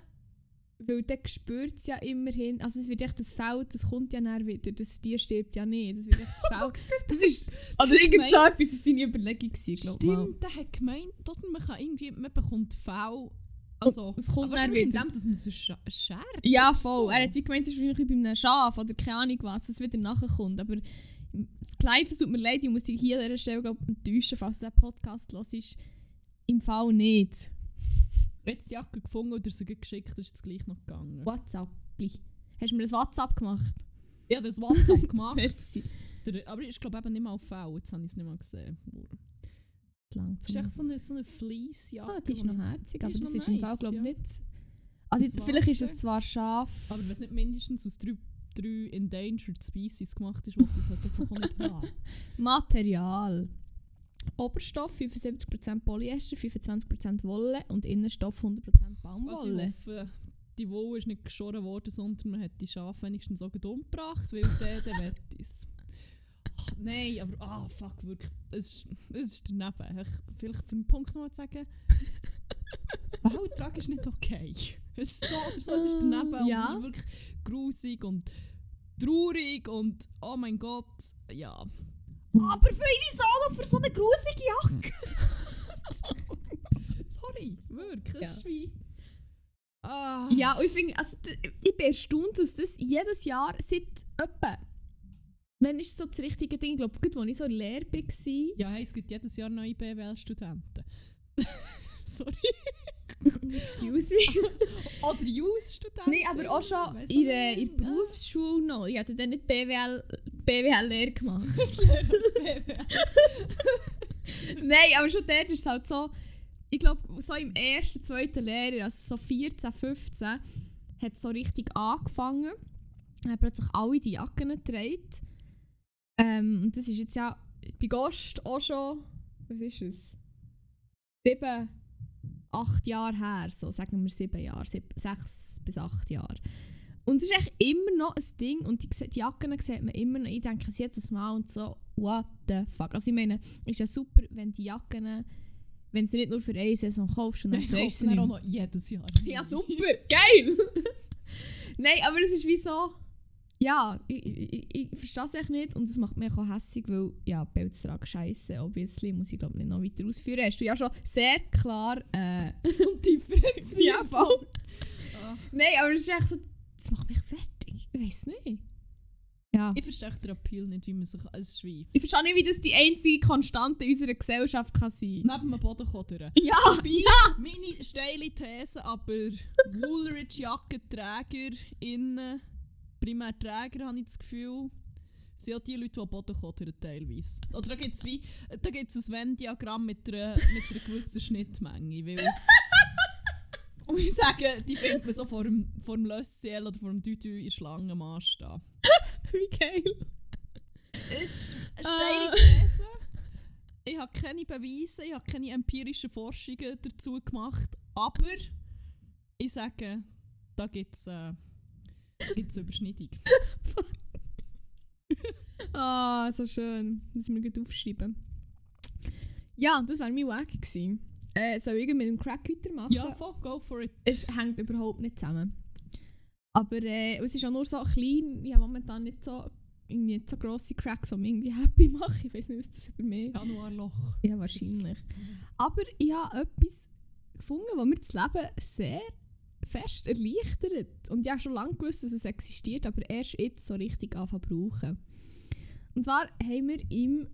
Weil dann spürt es ja immerhin, also es wird echt das Fell, das kommt ja näher wieder, das Tier stirbt ja nicht, das wird echt das Fell. das ist, oder irgend so etwas, das war seine Überlegung, glaube ich. Stimmt, der hat gemeint, dort man kann irgendwie, man bekommt V. Also, es kommt dann wieder. indem, dass man es sch- schert. Ja, voll. so. Er hat wie gemeint, es ist wahrscheinlich bei einem Schaf oder keine Ahnung was, das wieder nachkommt. Aber Clive, es tut mir leid, ich muss dich hier an dieser Stelle glaub, enttäuschen, falls du diesen Podcast hörst. Im Fall nicht. Jetzt die Jacke gefunden oder sie geschickt, ist es gleich noch gegangen. WhatsApp. Hast du mir ein WhatsApp gemacht? Habe das WhatsApp gemacht. Merci. Der, aber ich glaube eben nicht mal auf V, jetzt habe ich es nicht mal gesehen. Es ist Langsam. echt so eine, so eine Fleece-Jacke. Ah, die ist noch herzig, aber ist das ist im nice, Fall glaube ich ja. nicht... Also Das vielleicht ist es zwar scharf. Aber wenn es nicht mindestens aus drei, drei Endangered Species gemacht ist, ich es halt einfach auch nicht haben. Material. Oberstoff 75% Polyester, 25% Wolle und Innenstoff 100% Also ich Baumwolle. hoffe, die Wolle ist nicht geschoren worden, sondern man hat die Schafe wenigstens so umgebracht, weil der, der wett ist. nein, aber ah, fuck, wirklich. Es ist, es ist daneben. Ich, vielleicht für einen Punkt noch zu sagen. Welttrag ist nicht okay. Es ist so oder so, es ist daneben. Und Ja. es ist wirklich grusig und traurig und oh mein Gott, ja. Aber für wieso noch für so eine grusige Jacke? Sorry, wirklich. Es ist wie. Ah. Ja, und ich finde, also, ich bin erstaunt, dass das jedes Jahr seit etwa. Wann ist so das richtige Ding? Ich glaube, als ich so Lehre war. Ja, hey, es gibt jedes Jahr neue BWL-Studenten. Sorry. Excuse me. Oder Jus-Studenten. Nein, aber auch schon in der, in der Berufsschule noch. Ich hatte dann nicht BWL, BWL-Lehre gemacht. Das BWL. Nein, aber schon dort ist es halt so. Ich glaube, so im ersten, zweiten Lehrjahr, also so 14, 15, hat es so richtig angefangen. Dann haben plötzlich alle die Jacken getragen. Ähm, und das ist jetzt ja bei Ghost auch schon, was ist es? Sieben, acht Jahre her, so sagen wir sieben Jahre, sieb, sechs bis acht Jahre. Und es ist echt immer noch ein Ding und die, die Jacken sieht man immer noch, ich denke es jedes Mal und so, what the fuck. Also ich meine, ist ja super, wenn die Jacken, wenn du sie nicht nur für eine Saison kaufst und dann trägst kaufe du sie auch noch jedes Jahr. ja, super, geil! Nein, aber es ist wie so. Ja, ich, ich, ich verstehe es echt nicht und es macht mich auch hässlich, weil ja, Pelz tragen scheiße, obviously, muss ich glaube nicht noch weiter ausführen. Hast du ja schon sehr klar äh, differenziert. ja, voll. Ah. Nein, aber es ist echt so, das macht mich fertig. Ich weiß nicht. Ja. Ich verstehe den Appeal nicht, wie man sich als wie Ich verstehe nicht, wie das die einzige Konstante in unserer Gesellschaft kann sein. neben dem Boden kommen durch. Ja! Wobei, meine steile These, aber Woolrich-Jackenträger innen, primär Träger, habe ich das Gefühl, sind auch die Leute, die am Boden kottern, teilweise. Oder da gibt es wie, da gibt's ein Venn-Diagramm mit einer, mit einer gewissen Schnittmenge, weil... Und ich sage, die findet man so vor dem, vor dem Lössiel oder vor dem Düdü in Schlangenmaß stehen. Wie geil. ist Ah. steile These. Ich habe keine Beweise, ich habe keine empirischen Forschungen dazu gemacht, aber ich sage, da gibt es äh, gibt's eine Überschneidung. Ah, so schön. Das müssen wir aufschreiben. Ja, das war mein Weg gewesen. Äh, soll ich mit dem Crack weitermachen? Ja, voll, go for it. Es hängt überhaupt nicht zusammen. Aber äh, es ist auch nur so klein. Ich habe momentan nicht so, nicht so grosse Cracks, die mich irgendwie happy machen. Ich weiß nicht, was das über mich Januarloch. Ja, wahrscheinlich. Aber ich habe etwas gefunden, was mir das Leben sehr fest erleichtert. Und ich habe schon lange gewusst, dass es existiert, aber erst jetzt so richtig anfangen brauchen. Und zwar haben wir im,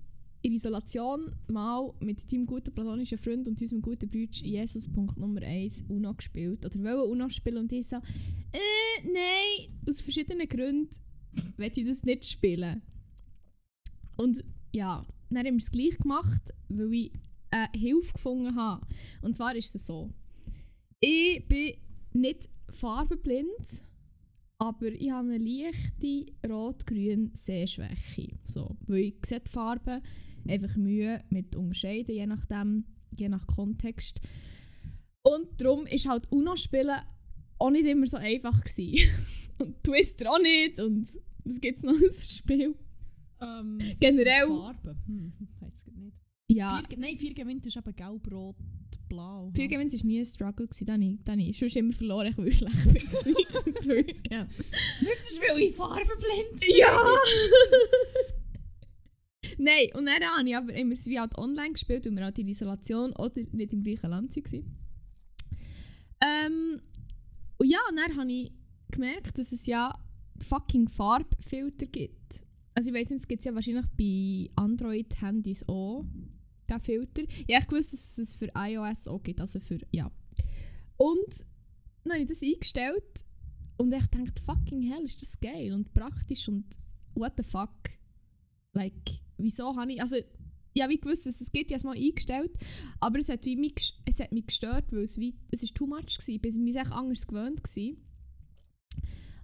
in Isolation mal mit deinem guten platonischen Freund und unserem guten Bruder Jesus Punkt Nummer 1 UNO gespielt. Oder wollen UNO spielen und ich so, äh, nein, aus verschiedenen Gründen will ich das nicht spielen. Und ja, dann haben wir es gleich gemacht, weil ich äh, Hilfe gefunden habe. Und zwar ist es so. Ich bin nicht farbenblind, aber ich habe eine leichte rot-grün Sehschwäche. So, weil ich sehe die Farben einfach Mühe mit unterscheiden, je nachdem, je nach Kontext. Und darum ist halt UNO-Spielen auch nicht immer so einfach gewesen. und Twister auch nicht und was gibt es noch als Spiel? Ähm, Generell, Farben. Hm, weiß ich nicht. ja, Vier, nein, vier gewinnt ist eben gelb, rot, blau. Vier Gewinns war nie ein Struggle. gewesen, Dann ich, dann ich. Sonst immer verloren, weil ich schlecht war. ja. Das ist, weil ich farbenblind ja! Nein, und dann habe ich aber immer wie halt online gespielt, weil wir halt in Isolation oder nicht im gleichen Land waren. Ähm, und ja, und dann habe ich gemerkt, dass es ja fucking Farbfilter gibt. Also ich weiß nicht, es gibt ja wahrscheinlich bei Android-Handys auch, diesen Filter. Ja, ich wusste, dass es für iOS auch gibt, also für, ja. Und dann habe ich das eingestellt und ich dachte, fucking hell, ist das geil und praktisch und what the fuck. Like, wieso habe ich, also habe wie gewusst, dass es geht, ich habe es mal eingestellt, aber es hat, wie mich, es hat mich gestört, weil es wie, es ist too much war, ich mich echt anders gewöhnt gewesen.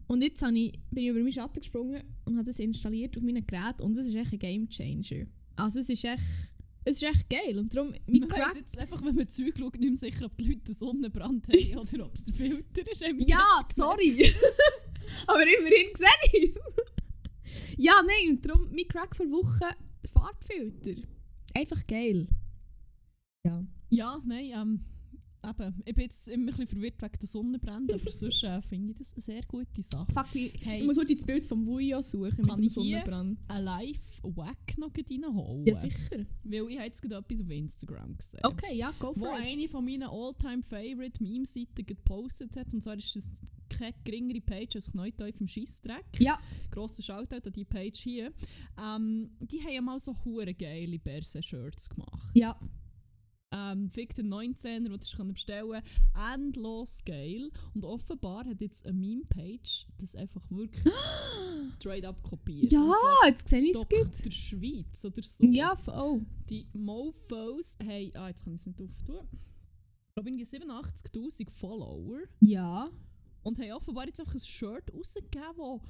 Und jetzt ich, bin ich über meinen Schatten gesprungen und habe das installiert auf meinem Gerät und es ist echt ein Game Changer. Also es ist echt, es ist echt geil und darum, mein Crack... jetzt einfach, wenn man Zeug schaut, nicht mehr sicher, ob die Leute einen Sonnenbrand haben oder ob es der Filter ist. Ja, sorry. Aber immerhin sehe ich Ja, nein, und darum, mein Crack vor Woche Farbfilter. Einfach geil. Ja. Ja, nein, ähm, eben, ich bin jetzt immer ein bisschen verwirrt wegen der Sonnenbrände, aber sonst äh, finde ich das eine sehr gute Sache. Fuck, wie, Hey. ich muss heute das Bild vom Wujo suchen mit Kann dem Sonnenbrand. Ein Live-Wack noch reinholen. Ja, sicher. Weil ich habe jetzt gerade etwas auf Instagram gesehen. Okay, ja, go Wo for it. eine von meinen all-time favorite Meme-Seiten gepostet hat. Und zwar ist das keine geringere Page als Kneuteuf im Scheissdreck. Ja, Grosser Shoutout an die Page hier. Ähm, die haben ja mal so hure geile Berse-Shirts gemacht. ja. Ähm, Fick den 19er, den kannst bestellen Endlos geil. Und offenbar hat jetzt eine Meme-Page das einfach wirklich straight up kopiert. Ja, jetzt sehe ich es gut. Dr. Schweiz oder so. Ja, oh. Die Mofos haben, ah, jetzt kann ich es nicht auftun. Ich glaube, irgendwie 87.000 Follower. Ja. Und haben offenbar jetzt einfach ein Shirt rausgegeben, wo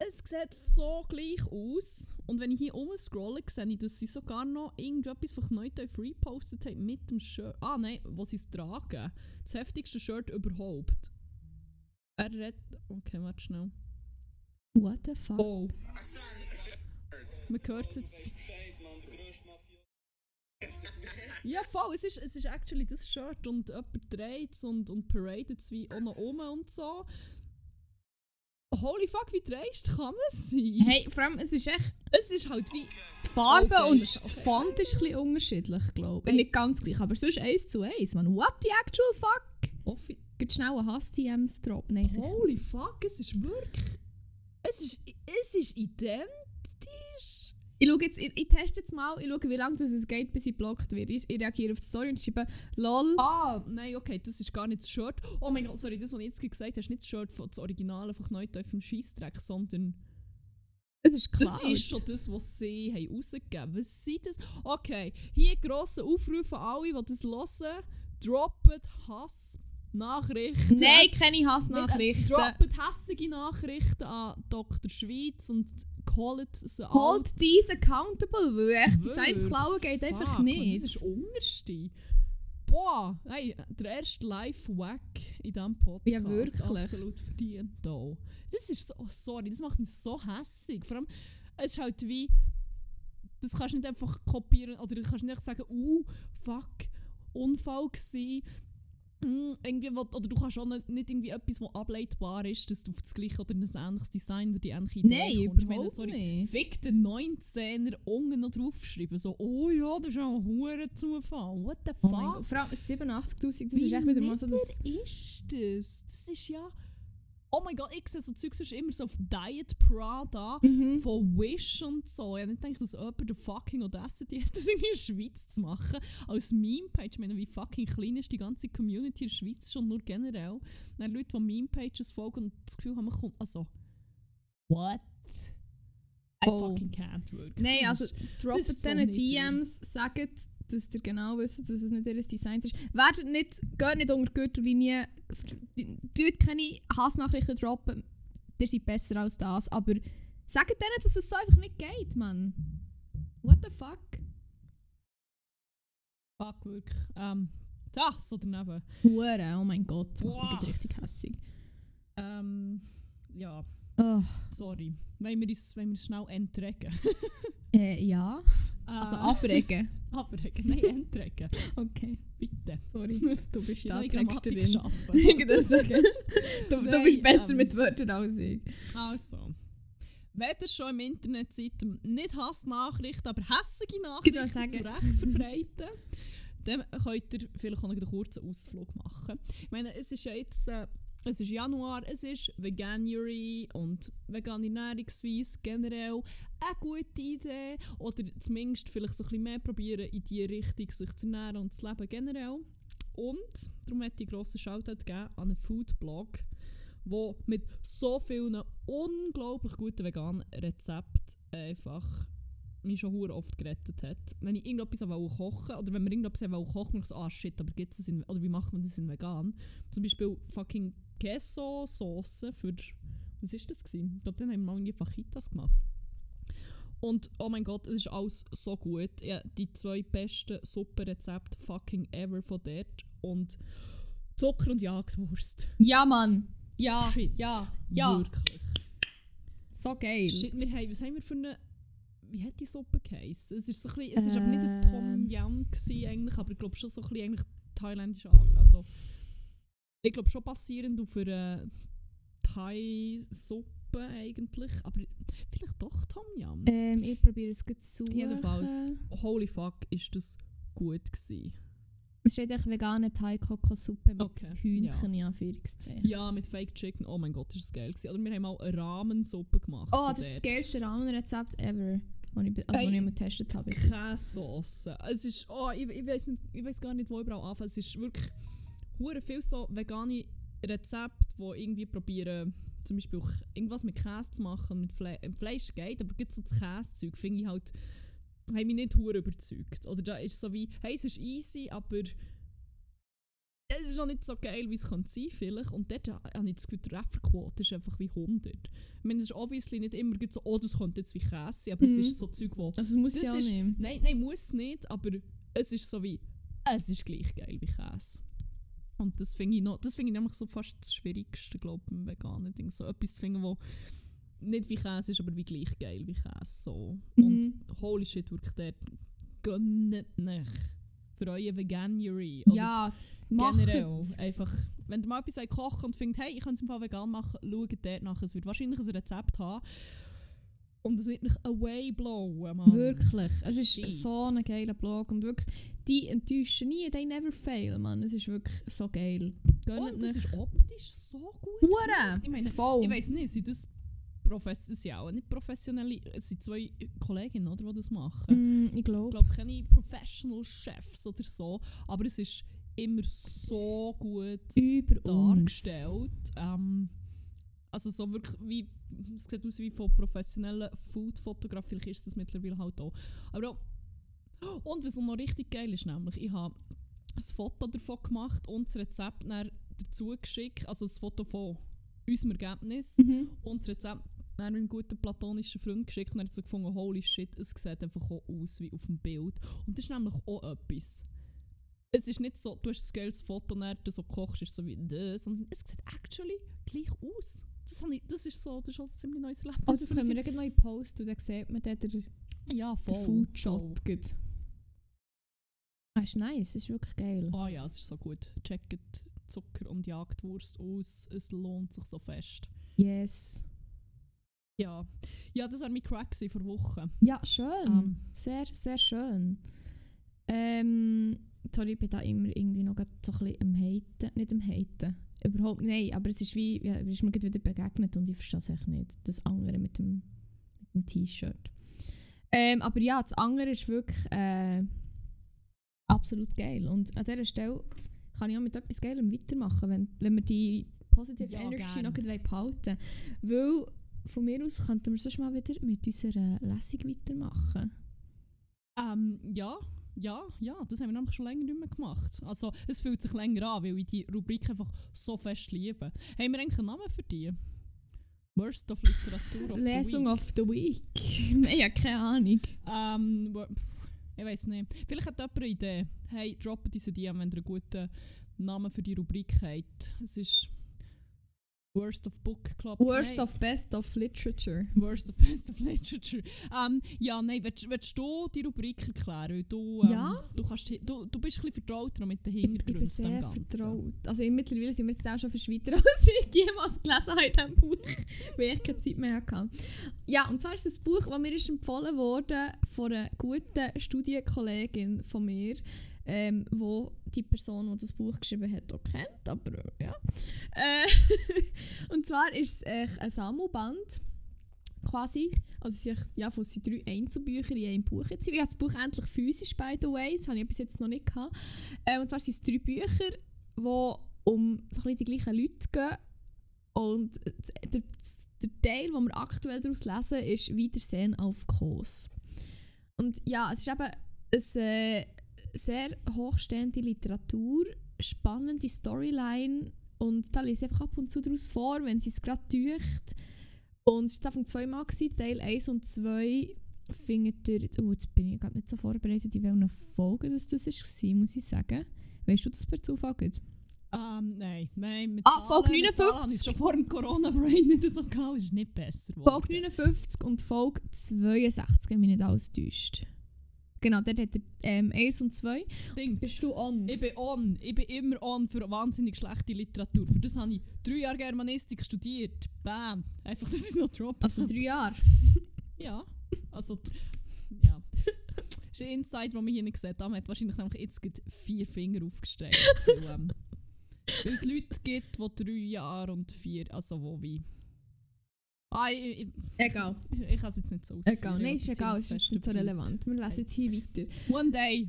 es sieht so gleich aus. Und wenn ich hier umscrolle, sehe ich, dass sie sogar noch irgendetwas von Kneuteuf repostet haben mit dem Shirt. Ah nein, wo sie es tragen. Das heftigste Shirt überhaupt. Er redet... Okay, warte schnell. What the fuck? Oh. Man hört jetzt... Ja, voll. Es ist, es ist actually das Shirt und jemand dreht es und, und paradet es wie auch noch um und so. Holy fuck, wie dreist kann es sein? Hey, vor allem, es ist echt... Es ist halt wie... Die Farbe Okay, und das die Font ist ein bisschen unterschiedlich, glaube ich. Nicht ganz gleich, aber sonst eins zu eins. Man, what the actual fuck? Offi Geht schnell ein Hass-TMs drop. Nein. Holy fuck, es ist wirklich... Es ist, es ist identisch. Ich, schaue jetzt, ich, ich teste jetzt mal, ich schaue, wie lange das es geht, bis ich blockt wird. Ich, ich reagiere auf die Story und schreibe LOL. Ah, nein, okay, das ist gar nicht das Shirt. Oh mein Gott, sorry, das, was ich jetzt gesagt habe, ist nicht das Shirt von das Originale von Kneuteuf im Scheissdreck, sondern... Es ist klar. Das ist schon das, was sie haben rausgegeben Was sind das? Okay, hier grosser Aufruf an alle, die das hören. Droppet Hass-Nachrichten. Nein, keine Nicht, äh, Hassnachrichten. Droppet hässige Nachrichten an Dr. Schweiz und callt sie. Hold these accountable, weil echt Designs Wirklich? klauen geht einfach Fuck, man, nicht. Das ist unterste. Boah, hey, der erste Live-Wack in diesem Podcast. Ja, wirklich. Absolut verdient. Da. Das ist so, oh, sorry, das macht mich so hässig. Vor allem, es ist halt wie, das kannst du nicht einfach kopieren oder du kannst nicht einfach sagen, uh, fuck, Unfall gsi. Mm, irgendwie, wo, oder du kannst auch nicht, nicht irgendwie etwas, was ableitbar ist, dass du auf das gleiche oder ein ähnliches Design oder die ähnliche Idee Nein, kommst. Ich meine, überhaupt sorry, nicht. Fick den 19er unten noch draufschreiben. So, oh ja, das ist auch ein hoher Zufall. What the Oh fuck? Gott, vor allem 87'000, das Wie ist echt wieder mal so das... ist das? Das ist ja... Oh mein Gott, ich sehe so Zeugs sonst immer so auf Diet Prada Mhm. von Wish und so. Ich habe nicht gedacht, dass jemand der fucking Audacity hat, das in der Schweiz zu machen. Als Meme-Page. Ich meine, wie fucking klein ist die ganze Community in der Schweiz schon nur generell. Dann Leute, die Meme-Pages folgen und das Gefühl haben, man kommt... Also... What? I Oh. fucking can't wirklich. Nein, also ist- droppt ist so niedrig. DMs, sagt, dass ihr genau wisst, dass es nicht ihr Design ist. Werdet nicht, geht nicht unter die Gürtellinie, tut keine Hassnachrichten droppen, ihr seid besser als das, aber sagt denen, dass es so einfach nicht geht, Mann. What the fuck? Fuck, wirklich. Ähm, das oder daneben. Hure, oh mein Gott, das macht Boah. mich richtig hässig. Ähm, ja, Oh, sorry. Wollen wir uns, wollen wir uns schnell entregen? äh, ja, Äh, also abregen. abregen. Nein, entregen. Okay, Bitte. sorry, du bist will Texterin. Das sagen. Du, du bist besser ähm, mit Wörtern als ich. Also. Wenn ihr schon im Internet seid, nicht Hassnachrichten, aber hässige Nachrichten sagen- zu Recht verbreiten, dann könnt ihr vielleicht auch noch einen kurzen Ausflug machen. Ich meine, es ist ja jetzt... Äh, es ist Januar, es ist Veganuary und vegane Ernährungsweise generell eine gute Idee. Oder zumindest vielleicht so ein bisschen mehr probieren, in die Richtung sich zu ernähren und zu leben generell. Und darum ich einen grossen Shoutout geben an einen Foodblog, wo mit so vielen unglaublich guten veganen Rezepten einfach mich schon hure oft gerettet hat. Wenn ich irgendetwas wollte kochen oder wenn wir irgendetwas wollte kochen, ich so, ah shit, aber gibt's das in, oder wie macht man das in vegan? Zum Beispiel fucking Queso-Sauce für, was ist das gewesen? Ich glaube, dann haben wir mal irgendwie Fajitas gemacht. Und oh mein Gott, es ist alles so gut. Ja, die zwei besten Suppenrezepte fucking ever von dort. Und Zucker und Jagdwurst. Ja, Mann. Ja, Shit. ja, ja. Wirklich. So geil. Shit, wir haben, was haben wir für eine wie hat die Suppe geheißen? Es ist so ein bisschen, es ist aber nicht ein Tom Ähm. Gewesen, eigentlich, aber ich glaube schon so ein bisschen eigentlich thailändisch an. Also, ich glaube schon basierend auf einer Thai-Suppe eigentlich, aber vielleicht doch Tom Yam. Ähm, ich probiere es gut zu. Jedenfalls, holy fuck, ist das gut gewesen. Es steht echt vegane Thai-Kokossuppe mit Okay, Hühnchen in Anführungszeichen. Ja, mit Fake Chicken, oh mein Gott, ist das geil gewesen. Oder wir haben mal eine Rahmensuppe gemacht. Oh, das ist das geilste Rahmenrezept ever, das ich, also, Ey, ich mal getestet habe. Käsesauce. Es ist, oh, ich, ich weiß ich gar nicht, wo überall anfangen. Es ist wirklich hure viel so vegane Rezepte, wo irgendwie probieren, zum Beispiel auch irgendwas mit Käse zu machen. Mit Fle äh, Fleisch geht, aber gibt so das Käsezeug finde ich halt, haben mich nicht hure überzeugt. Oder da ist so wie, hey, es ist easy, aber es ist auch nicht so geil, wie es kann sein vielleicht. Und dort habe ich das Gefühl, die Trefferquote ist einfach wie 100. Ich meine, es ist obviously nicht immer so, oh, das könnte jetzt wie Käse sein, aber Mhm. es ist so Zeug, wo Also es muss Das ja ist- nicht. Nein, nein, muss nicht, aber es ist so wie, es ist gleich geil wie Käse. Und das finde ich, noch- das finde ich nämlich so fast das Schwierigste, glaube ich, im veganen Ding. So etwas zu finden, wo nicht wie Käse ist, aber wie gleich geil wie Käse. So. Mhm. Und holy shit, wirklich dort, gönnt nicht für euer Veganuary. oder Ja, generell. Einfach, wenn ihr mal etwas kochen und findet, hey, ich kann es im Fall vegan machen, schaut dort nach. Es wird wahrscheinlich ein Rezept haben. Und es wird nicht away blowen, Mann. Wirklich. Es ist Shit. so ein geiler Blog und wirklich, die enttäuschen nie, they never fail, man. Es ist wirklich so geil. Gönnt Und es nicht. ist optisch so gut Hure! Ich meine, Voll. ich weiß nicht, sind das Profes es sind auch nicht professionelle, es sind zwei Kolleginnen, oder, die das machen. Mm, ich Ich glaube. glaube, keine Professional Chefs oder so, aber es ist immer so gut Über dargestellt. Ähm, also so wirklich wie, es sieht aus wie von professioneller Food-Fotograf, vielleicht ist das mittlerweile halt auch. Aber auch, und was noch richtig geil ist, nämlich, ich habe ein Foto davon gemacht und das Rezept dazu geschickt, also das Foto von unserem Ergebnis Mhm. und das Rezept dann meinem guten platonischen Freund geschickt und er hat so gefunden, holy shit, es sieht einfach auch aus wie auf dem Bild. Und das ist nämlich auch etwas. Es ist nicht so, du hast ein geiles Foto und dann du so kochst, ist so wie das, sondern es sieht actually gleich aus. Das, ich, das ist so, das ist auch ein ziemlich neues Leben. Oh, das können wir gleich noch in Post und dann sieht man dann den, Ja, den. Foodshot. voll. Ah, ist nice, ist wirklich geil. Ah ja, es ist so gut. Checkt Zucker und Jagdwurst aus. Es lohnt sich so fest. Yes. Ja, ja das war mein Crack vor Wochen. Ja, schön. Ähm. Sehr, sehr schön. Ähm, sorry, ich bin da immer irgendwie noch so ein bisschen am Haten. Nicht am Haten. Überhaupt nein, aber es ist wie, ja, es ist mir grad wieder begegnet und ich verstehe es echt nicht. Das andere mit dem, mit dem T-Shirt. Ähm, aber ja, das andere ist wirklich äh, absolut geil. Und an dieser Stelle kann ich auch mit etwas Geilem weitermachen, wenn, wenn wir die Positive Ja, Energy gern. noch behalten. Weil von mir aus könnten wir sonst mal wieder mit unserer Lesung weitermachen. Ähm, ja, ja, ja, das haben wir nämlich schon länger nicht mehr gemacht. Also, es fühlt sich länger an, weil ich die Rubrik einfach so fest liebe. Haben wir eigentlich einen Namen für die? Worst of Literatur of Lesung the Week. of the Week. Nein, ja, keine Ahnung. Ähm, ich weiß nicht. Vielleicht hat jemand eine Idee. Hey, droppt diese DM, wenn ihr einen guten Namen für die Rubrik habt. Es ist Worst of Book Club. Worst Nein. of Best of Literature. Worst of Best of Literature. Ähm, ja, nein, willst, willst du die Rubrik erklären? Weil du, ähm, Ja. du, kannst, du, du bist ein bisschen vertrauter noch mit den Ich Hintergründen. bin zu dem sehr vertraut. Also ich- mittlerweile sind wir jetzt auch schon verschweiter, als ich jemals gelesen habe in diesem Buch, weil ich keine Zeit mehr hatte. Ja, und zwar ist das Buch, das mir ist empfohlen wurde von einer guten Studienkollegin von mir, ähm, wo die Person, die das Buch geschrieben hat, auch kennt, aber äh, ja. Äh, und zwar ist es äh, ein Sammelband quasi. Also ja, von sind drei Einzelbücher in einem Buch. Jetzt. Ich habe das Buch endlich physisch, by the way. Das habe ich bis jetzt noch nicht gehabt. Äh, und zwar sind es drei Bücher, die um so ein die gleichen Leute gehen. Und der, der Teil, den wir aktuell daraus lesen, ist Wiedersehen auf Kos. Und ja, es ist eben eine äh, sehr hochstehende Literatur, spannende Storyline und da lese ich einfach ab und zu daraus vor, wenn sie es gerade tücht. Und es war Anfang zweimal, Teil 1 und 2 findet ihr, oh, jetzt bin ich gerade nicht so vorbereitet, in welchen Folgen das, das war, muss ich sagen. Weißt du das per Zufall gut? Ähm, nein, nein. Mit Ah, Folge Zahlen- mit Zahlen 59. habe ich schon vor dem Corona-Brain nicht so gehabt. Ist nicht besser Folge 59 und Folge 62, wenn mich nicht alles täuscht. Genau, dort hat er ähm, 1 und 2. Ding. Bist du on? Ich bin on. Ich bin immer on für wahnsinnig schlechte Literatur. Für das habe ich drei Jahre Germanistik studiert. Bam. Einfach, ich es noch droppen Also drei Jahre. Ja. Also, ja. Das ist ein Insight, den man hier nicht sieht. Da hat wahrscheinlich nämlich jetzt vier Finger aufgestreckt. weil, ähm, weil es Leute gibt, die drei Jahre und vier, also wo wie. Ah, ich, ich, Egal. ich, ich kann es jetzt nicht so ausführen. Egal. Nein, ist egal. Es ist nicht so relevant. Wir lesen jetzt hier weiter. One day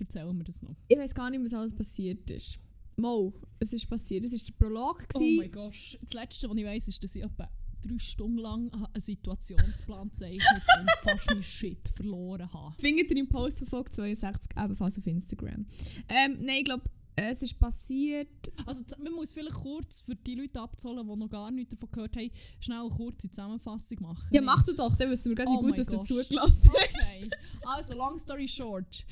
erzählen wir das noch. Ich weiß gar nicht, was alles passiert ist. Mo, es ist passiert. Es war der Prolog. Oh gewesen. mein Gott. Das Letzte, was ich weiss, ist, dass ich etwa drei Stunden lang einen Situationsplan gezeichnet und fast mein Shit verloren habe. Findet ihr im Post von Folge 62 ebenfalls auf Instagram. Ähm, nein, ich glaube, es ist passiert. Also man muss vielleicht kurz für die Leute abzahlen, die noch gar nichts davon gehört haben, schnell eine kurze Zusammenfassung machen. Ja, mach du doch, dann wissen wir nicht, Oh wie gut dass du Gott. zugelassen hast. Okay. Also, long story short.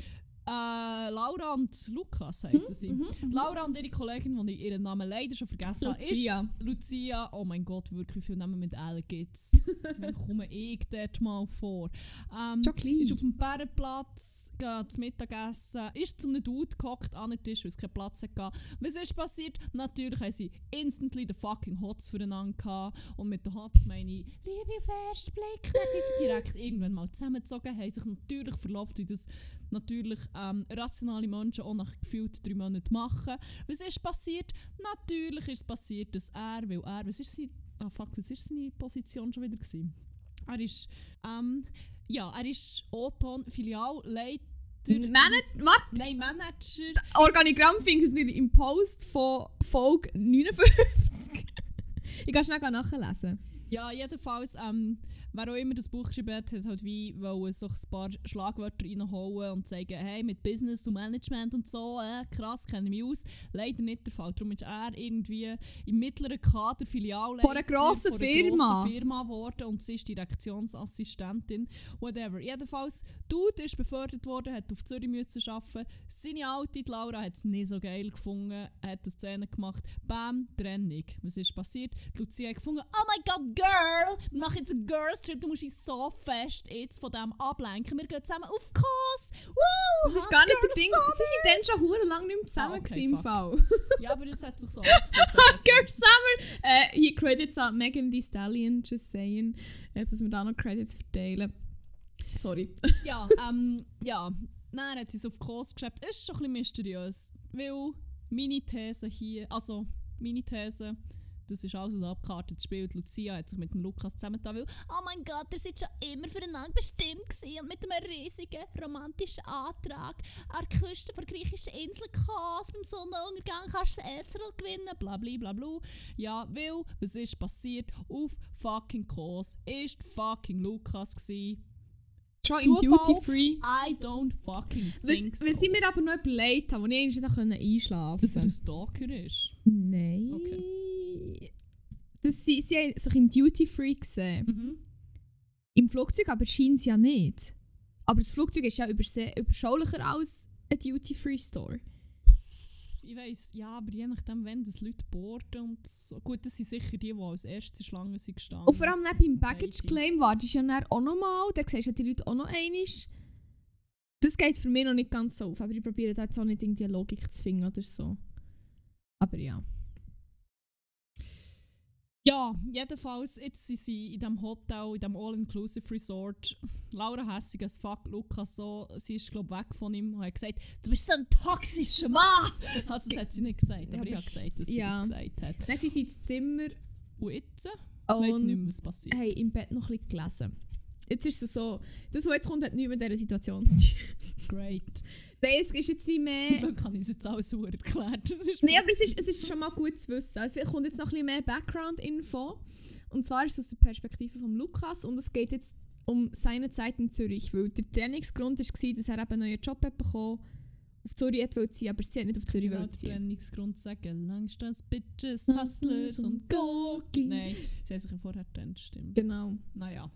Äh, Laura und Lukas heißen sie. Mhm, Die Laura und ihre Kollegin, die ich ihren Namen leider schon vergessen habe, ist Lucia. Lucia. Oh mein Gott, wirklich, wie viele Namen mit L gibt's? Wann komme ich dort mal vor? Ähm, ist auf dem Bärenplatz, geht zum Mittagessen, ist zum Dude gehockt an den Tisch, weil es keinen Platz hatte. Was ist passiert? Natürlich haben sie instantly den fucking Hots füreinander gehabt. Und mit den Hots meine ich, Liebe auf den ersten Blick. Dann sind sie direkt irgendwann mal zusammengezogen, haben sich natürlich verlobt, wie das natürlich ähm, rationale Menschen auch nach gefühlt drei Monaten machen. Was ist passiert? Natürlich ist es passiert, dass er, weil er, was ist sie, ah fuck, was ist seine Position schon wieder gewesen? Er ist, ähm, ja, er ist O-Ton Filialleiter. Manager, warte, Nein, Manager. Organigramm findet ihr im Post von Folge 59. ich kann schnell nachlesen. Ja, jedenfalls, ähm, wer auch immer das Buch geschrieben hat, hat halt wie wollen so ein paar Schlagwörter reinholen und sagen, hey, mit Business und Management und so, äh, krass, kenne ich mich aus. Leider nicht der Fall. Darum ist er irgendwie im mittleren Kader Filialleiter Von einer grossen von Firma. grossen Firma geworden und sie ist Direktionsassistentin. Whatever. Jedenfalls, Dude ist befördert worden, hat auf Zürich müssen arbeiten. Seine alte die Laura hat es nicht so geil gefunden, hat eine Szene gemacht. Bam, Trennung. Was ist passiert? Die Lucia hat gefunden, oh my god, Girl! Machen jetzt Girls Trip, du musst dich so fest jetzt von dem ablenken. Wir gehen zusammen auf Kurs! Woo! Das ist gar nicht der Ding. Sie sind dann schon hure lang nicht mehr zusammen Ah, okay, im. Fall. Ja, aber das hat sich so angefühlt. Girl Summer! Äh, hier Credits an Megan Thee Stallion, just saying. Äh, dass wir da noch Credits verteilen. Sorry. ja, ähm, ja. Dann hat sie es auf Kurs geschrieben. Ist schon ein bisschen mysteriös. Weil meine These hier, also meine These, das ist alles ein abgekartetes Spiel. Die Lucia hat sich mit dem Lukas zusammengetan, weil, oh mein Gott, ihr seid schon immer füreinander bestimmt gewesen und mit einem riesigen romantischen Antrag an die Küste der griechischen Insel Kos beim Sonnenuntergang kannst du das Elzerl gewinnen, bla bla bla bla. Ja, weil, was ist passiert? Auf fucking Kos ist fucking Lukas gewesen. Schon im? Duty Free. I don't fucking Was, think so. was ich mir aber noch überlegt habe, wo ich eigentlich nicht einschlafen Dass er konnte. ein Stalker ist. Nein. Das, sie, sie haben sich im Duty Free gesehen. Mhm. Im Flugzeug aber scheint es ja nicht. Aber das Flugzeug ist ja überschaulicher als ein Duty Free Store. Ich weiss, ja, aber je nachdem, wenn das Leute boarden und so. Gut, das sind sicher die, die als erstes in Schlange sind gestanden. Und vor allem dann beim Baggage. Claim wartest du ja dann auch nochmal. Da siehst du ja die Leute auch noch einmal. Das geht für mich noch nicht ganz so auf. Aber ich probiere da jetzt auch nicht irgendwie Logik zu finden oder so. Aber ja. Ja, jedenfalls, jetzt sind sie in diesem Hotel, in diesem All-Inclusive Resort. Laura hässig als fuck, Lukas so, sie ist glaube weg von ihm und hat gesagt, du bist so ein toxischer Mann! Also das hat sie nicht gesagt, Ja, aber ich aber habe gesagt, dass sie ja. das gesagt hat. Dann sind sie ins Zimmer Und jetzt weiss ich nicht mehr, und was passiert. haben im Bett noch ein bisschen gelesen. Jetzt ist es so, das, was jetzt kommt, hat nichts mit dieser Situation zu tun. Great. Nein, es ist jetzt wie mehr... Dann kann ich es jetzt alles super erklären. Nein, aber es ist, es ist schon mal gut zu wissen. Also, es kommt jetzt noch ein bisschen mehr Background-Info. Und zwar ist es aus der Perspektive von Lukas und es geht jetzt um seine Zeit in Zürich. Weil der Trainingsgrund war, dass er eben einen neuen Job hat bekommen auf Zürich hat wollte ziehen, aber sie hat nicht auf Zürich wollte als ziehen. Trennungsgrund sagen, Langstrasse, Bitches, Hustlers und und Gogi. Nein, sie haben sich ja vorher getrennt, stimmt. Genau. Naja.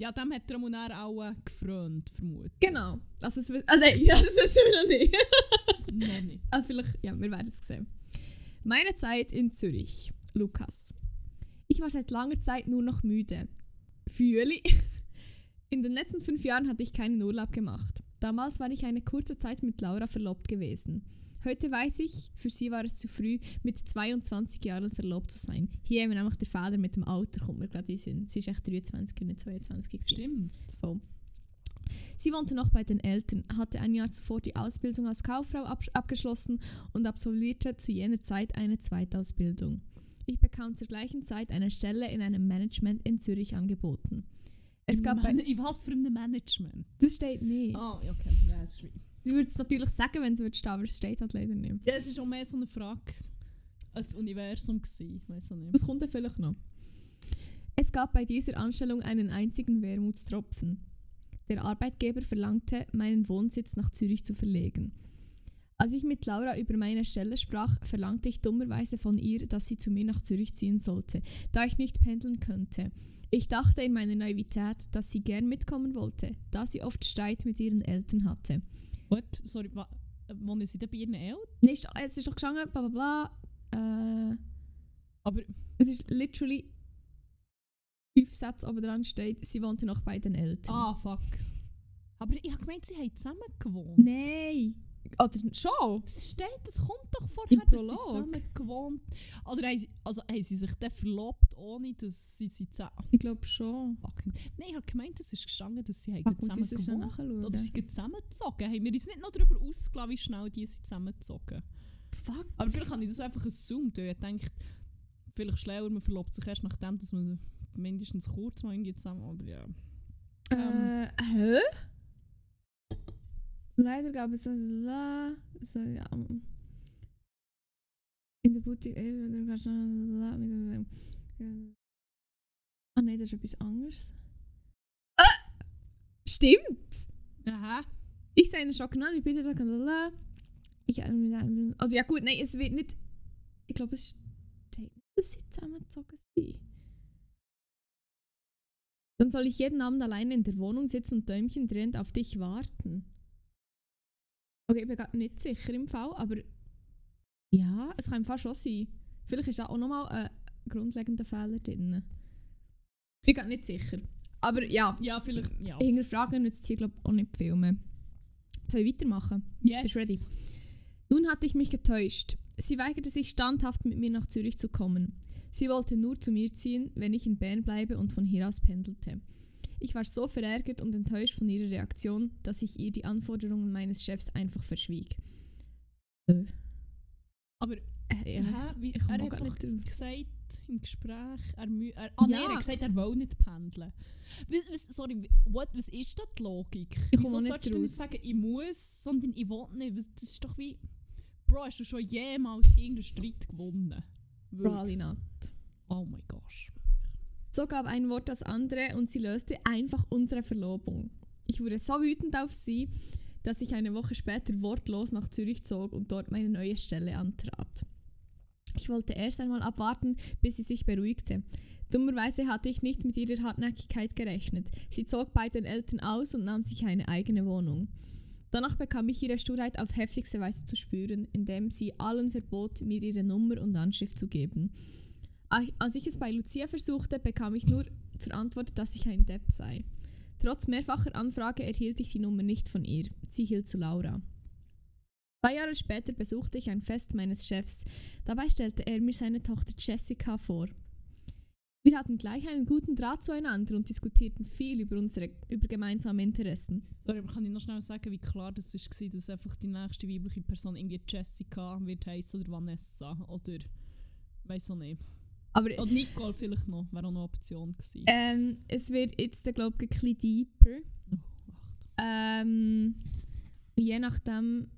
Ja, dem hat der Ramonär auch äh, gefreut, vermutlich. Genau. Also, es, ah, nein, das wissen wir noch nicht. Noch nicht. ah, vielleicht, ja, wir werden es sehen. Meine Zeit in Zürich. Lukas. Ich war seit langer Zeit nur noch müde. Fühli. In den letzten fünf Jahren hatte ich keinen Urlaub gemacht. Damals war ich eine kurze Zeit mit Laura verlobt gewesen. Heute weiß ich, für sie war es zu früh, mit 22 Jahren verlobt zu sein. Hier haben wir nämlich den Fehler mit dem Alter, kommt mir gerade in Sinn. Sie ist echt 23 und nicht 22 gewesen. Stimmt. Voll. Sie wohnte noch bei den Eltern, hatte ein Jahr zuvor die Ausbildung als Kauffrau ab abgeschlossen und absolvierte zu jener Zeit eine Zweitausbildung. Ich bekam zur gleichen Zeit eine Stelle in einem Management in Zürich angeboten. Es Im gab Man ein, was für einem Management? das steht nicht. Ah, ja, okay. Ja, das ist schwierig. Ich würde es natürlich sagen, wenn es würde aber es steht halt leider nicht. Ja, es war auch mehr so eine Frage als Universum. Gewesen. Ich weiß auch nicht. Das kommt ja vielleicht noch. Es gab bei dieser Anstellung einen einzigen Wermutstropfen. Der Arbeitgeber verlangte, meinen Wohnsitz nach Zürich zu verlegen. Als ich mit Laura über meine Stelle sprach, verlangte ich dummerweise von ihr, dass sie zu mir nach Zürich ziehen sollte, da ich nicht pendeln könnte. Ich dachte in meiner Naivität, dass sie gern mitkommen wollte, da sie oft Streit mit ihren Eltern hatte. What? Sorry, wa- wohnen sie denn bei ihren Eltern? Nee, ist- Es ist doch gestanden, bla bla bla. Äh, Aber es ist literally fünf Sätze oben dran steht, sie wohnte noch bei den Eltern. Ah, fuck. Aber ich habe gemeint, sie haben zusammen gewohnt. Nein. Oder schon? Das steht, das kommt doch vorher, Im dass sie Prolog. gewohnt Oder haben sie, also, haben sie sich dann verlobt, ohne dass sie sie zusammen... Ich glaube schon. Fucking. Nein, ich habe gemeint, es ist gestanden, dass sie Fuck, zusammen schnell gewohnt. Oder sie zusammengezogen. Haben wir uns nicht noch darüber ausgelassen, wie schnell die sind zusammengezogen. Fuck. Aber vielleicht habe ich das einfach assumed. weil Ich denke, vielleicht schlauer, man verlobt sich erst nachdem, dass man mindestens kurz mal irgendwie zusammen... Aber ja. Ähm. Äh, hä? Leider gab es das La. Ja. In der Boutique. äh, ja. Ah nein, das ist etwas anderes. Ah! Stimmt! Aha. Ich sage schon genannt, ich bitte da. Ich, ähm, also ja gut, nein, es wird nicht. Ich glaube, es steht nicht, dass sie zusammengezogen sind. Dann soll ich jeden Abend alleine in der Wohnung sitzen und Däumchen drehend auf dich warten. Okay, ich bin gerade nicht sicher im Fall, aber ja, es kann im Fall schon sein. Vielleicht ist da auch nochmal ein grundlegender Fehler drin. Ich bin gerade nicht sicher. Aber ja, Ja, vielleicht... Ja. hinterfragen nützt hier glaube ich auch nicht viel mehr. Soll ich weitermachen? Yes. Bist ready? Nun hatte ich mich getäuscht. Sie weigerte sich standhaft mit mir nach Zürich zu kommen. Sie wollte nur zu mir ziehen, wenn ich in Bern bleibe und von hier aus pendelte. Ich war so verärgert und enttäuscht von ihrer Reaktion, dass ich ihr die Anforderungen meines Chefs einfach verschwieg. Äh. Aber Äh, ja. Hä? Wie, ich komme er hat doch nicht gesagt im Gespräch, er, er, ah, nein, Ja. er hat gesagt, er will nicht pendeln. Was, was, sorry, what, was ist da die Logik? Ich Wieso sollst du nicht sagen, ich muss, sondern ich will nicht? Was- Das ist doch wie... Bro, hast du schon jemals irgendeinen Streit gewonnen? Wirklich? Probably not. Oh mein Gott. So gab ein Wort das andere und sie löste einfach unsere Verlobung. Ich wurde so wütend auf sie, dass ich eine Woche später wortlos nach Zürich zog und dort meine neue Stelle antrat. Ich wollte erst einmal abwarten, bis sie sich beruhigte. Dummerweise hatte ich nicht mit ihrer Hartnäckigkeit gerechnet. Sie zog bei den Eltern aus und nahm sich eine eigene Wohnung. Danach bekam ich ihre Sturheit auf heftigste Weise zu spüren, indem sie allen verbot, mir ihre Nummer und Anschrift zu geben. Als ich es bei Lucia versuchte, bekam ich nur verantwortet, dass ich ein Depp sei. Trotz mehrfacher Anfrage erhielt ich die Nummer nicht von ihr. Sie hielt zu Laura. Zwei Jahre später besuchte ich ein Fest meines Chefs. Dabei stellte er mir seine Tochter Jessica vor. Wir hatten gleich einen guten Draht zueinander und diskutierten viel über unsere über gemeinsame Interessen. Sorry, aber kann ich noch schnell sagen, wie klar das war, dass einfach die nächste weibliche Person irgendwie Jessica wird heißen oder Vanessa oder... Weiß auch nicht. Aber Oder Nicole vielleicht noch, wäre auch noch eine Option gewesen. ähm, es wird jetzt, glaube ich, ein bisschen deeper. Oh. Ähm, je nachdem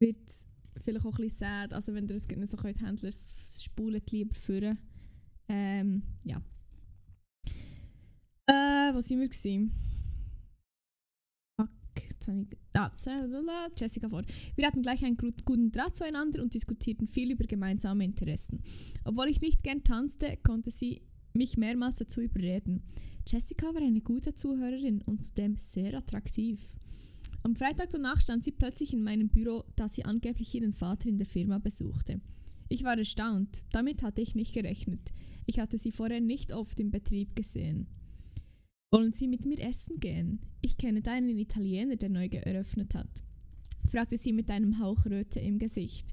wird es vielleicht auch ein bisschen sad. Also wenn ihr es nicht so könnt handeln, spulet lieber führen. Ähm, ja. Äh, wo sind wir gewesen? Fuck, jetzt habe ich... Ah, Jessica vor. Wir hatten gleich einen gut- guten Draht zueinander und diskutierten viel über gemeinsame Interessen. Obwohl ich nicht gern tanzte, konnte sie mich mehrmals dazu überreden. Jessica war eine gute Zuhörerin und zudem sehr attraktiv. Am Freitag danach stand sie plötzlich in meinem Büro, da sie angeblich ihren Vater in der Firma besuchte. Ich war erstaunt. Damit hatte ich nicht gerechnet. Ich hatte sie vorher nicht oft im Betrieb gesehen. Wollen Sie mit mir essen gehen? Ich kenne da einen Italiener, der neu geöffnet hat. fragte sie mit einem Hauch Röte im Gesicht.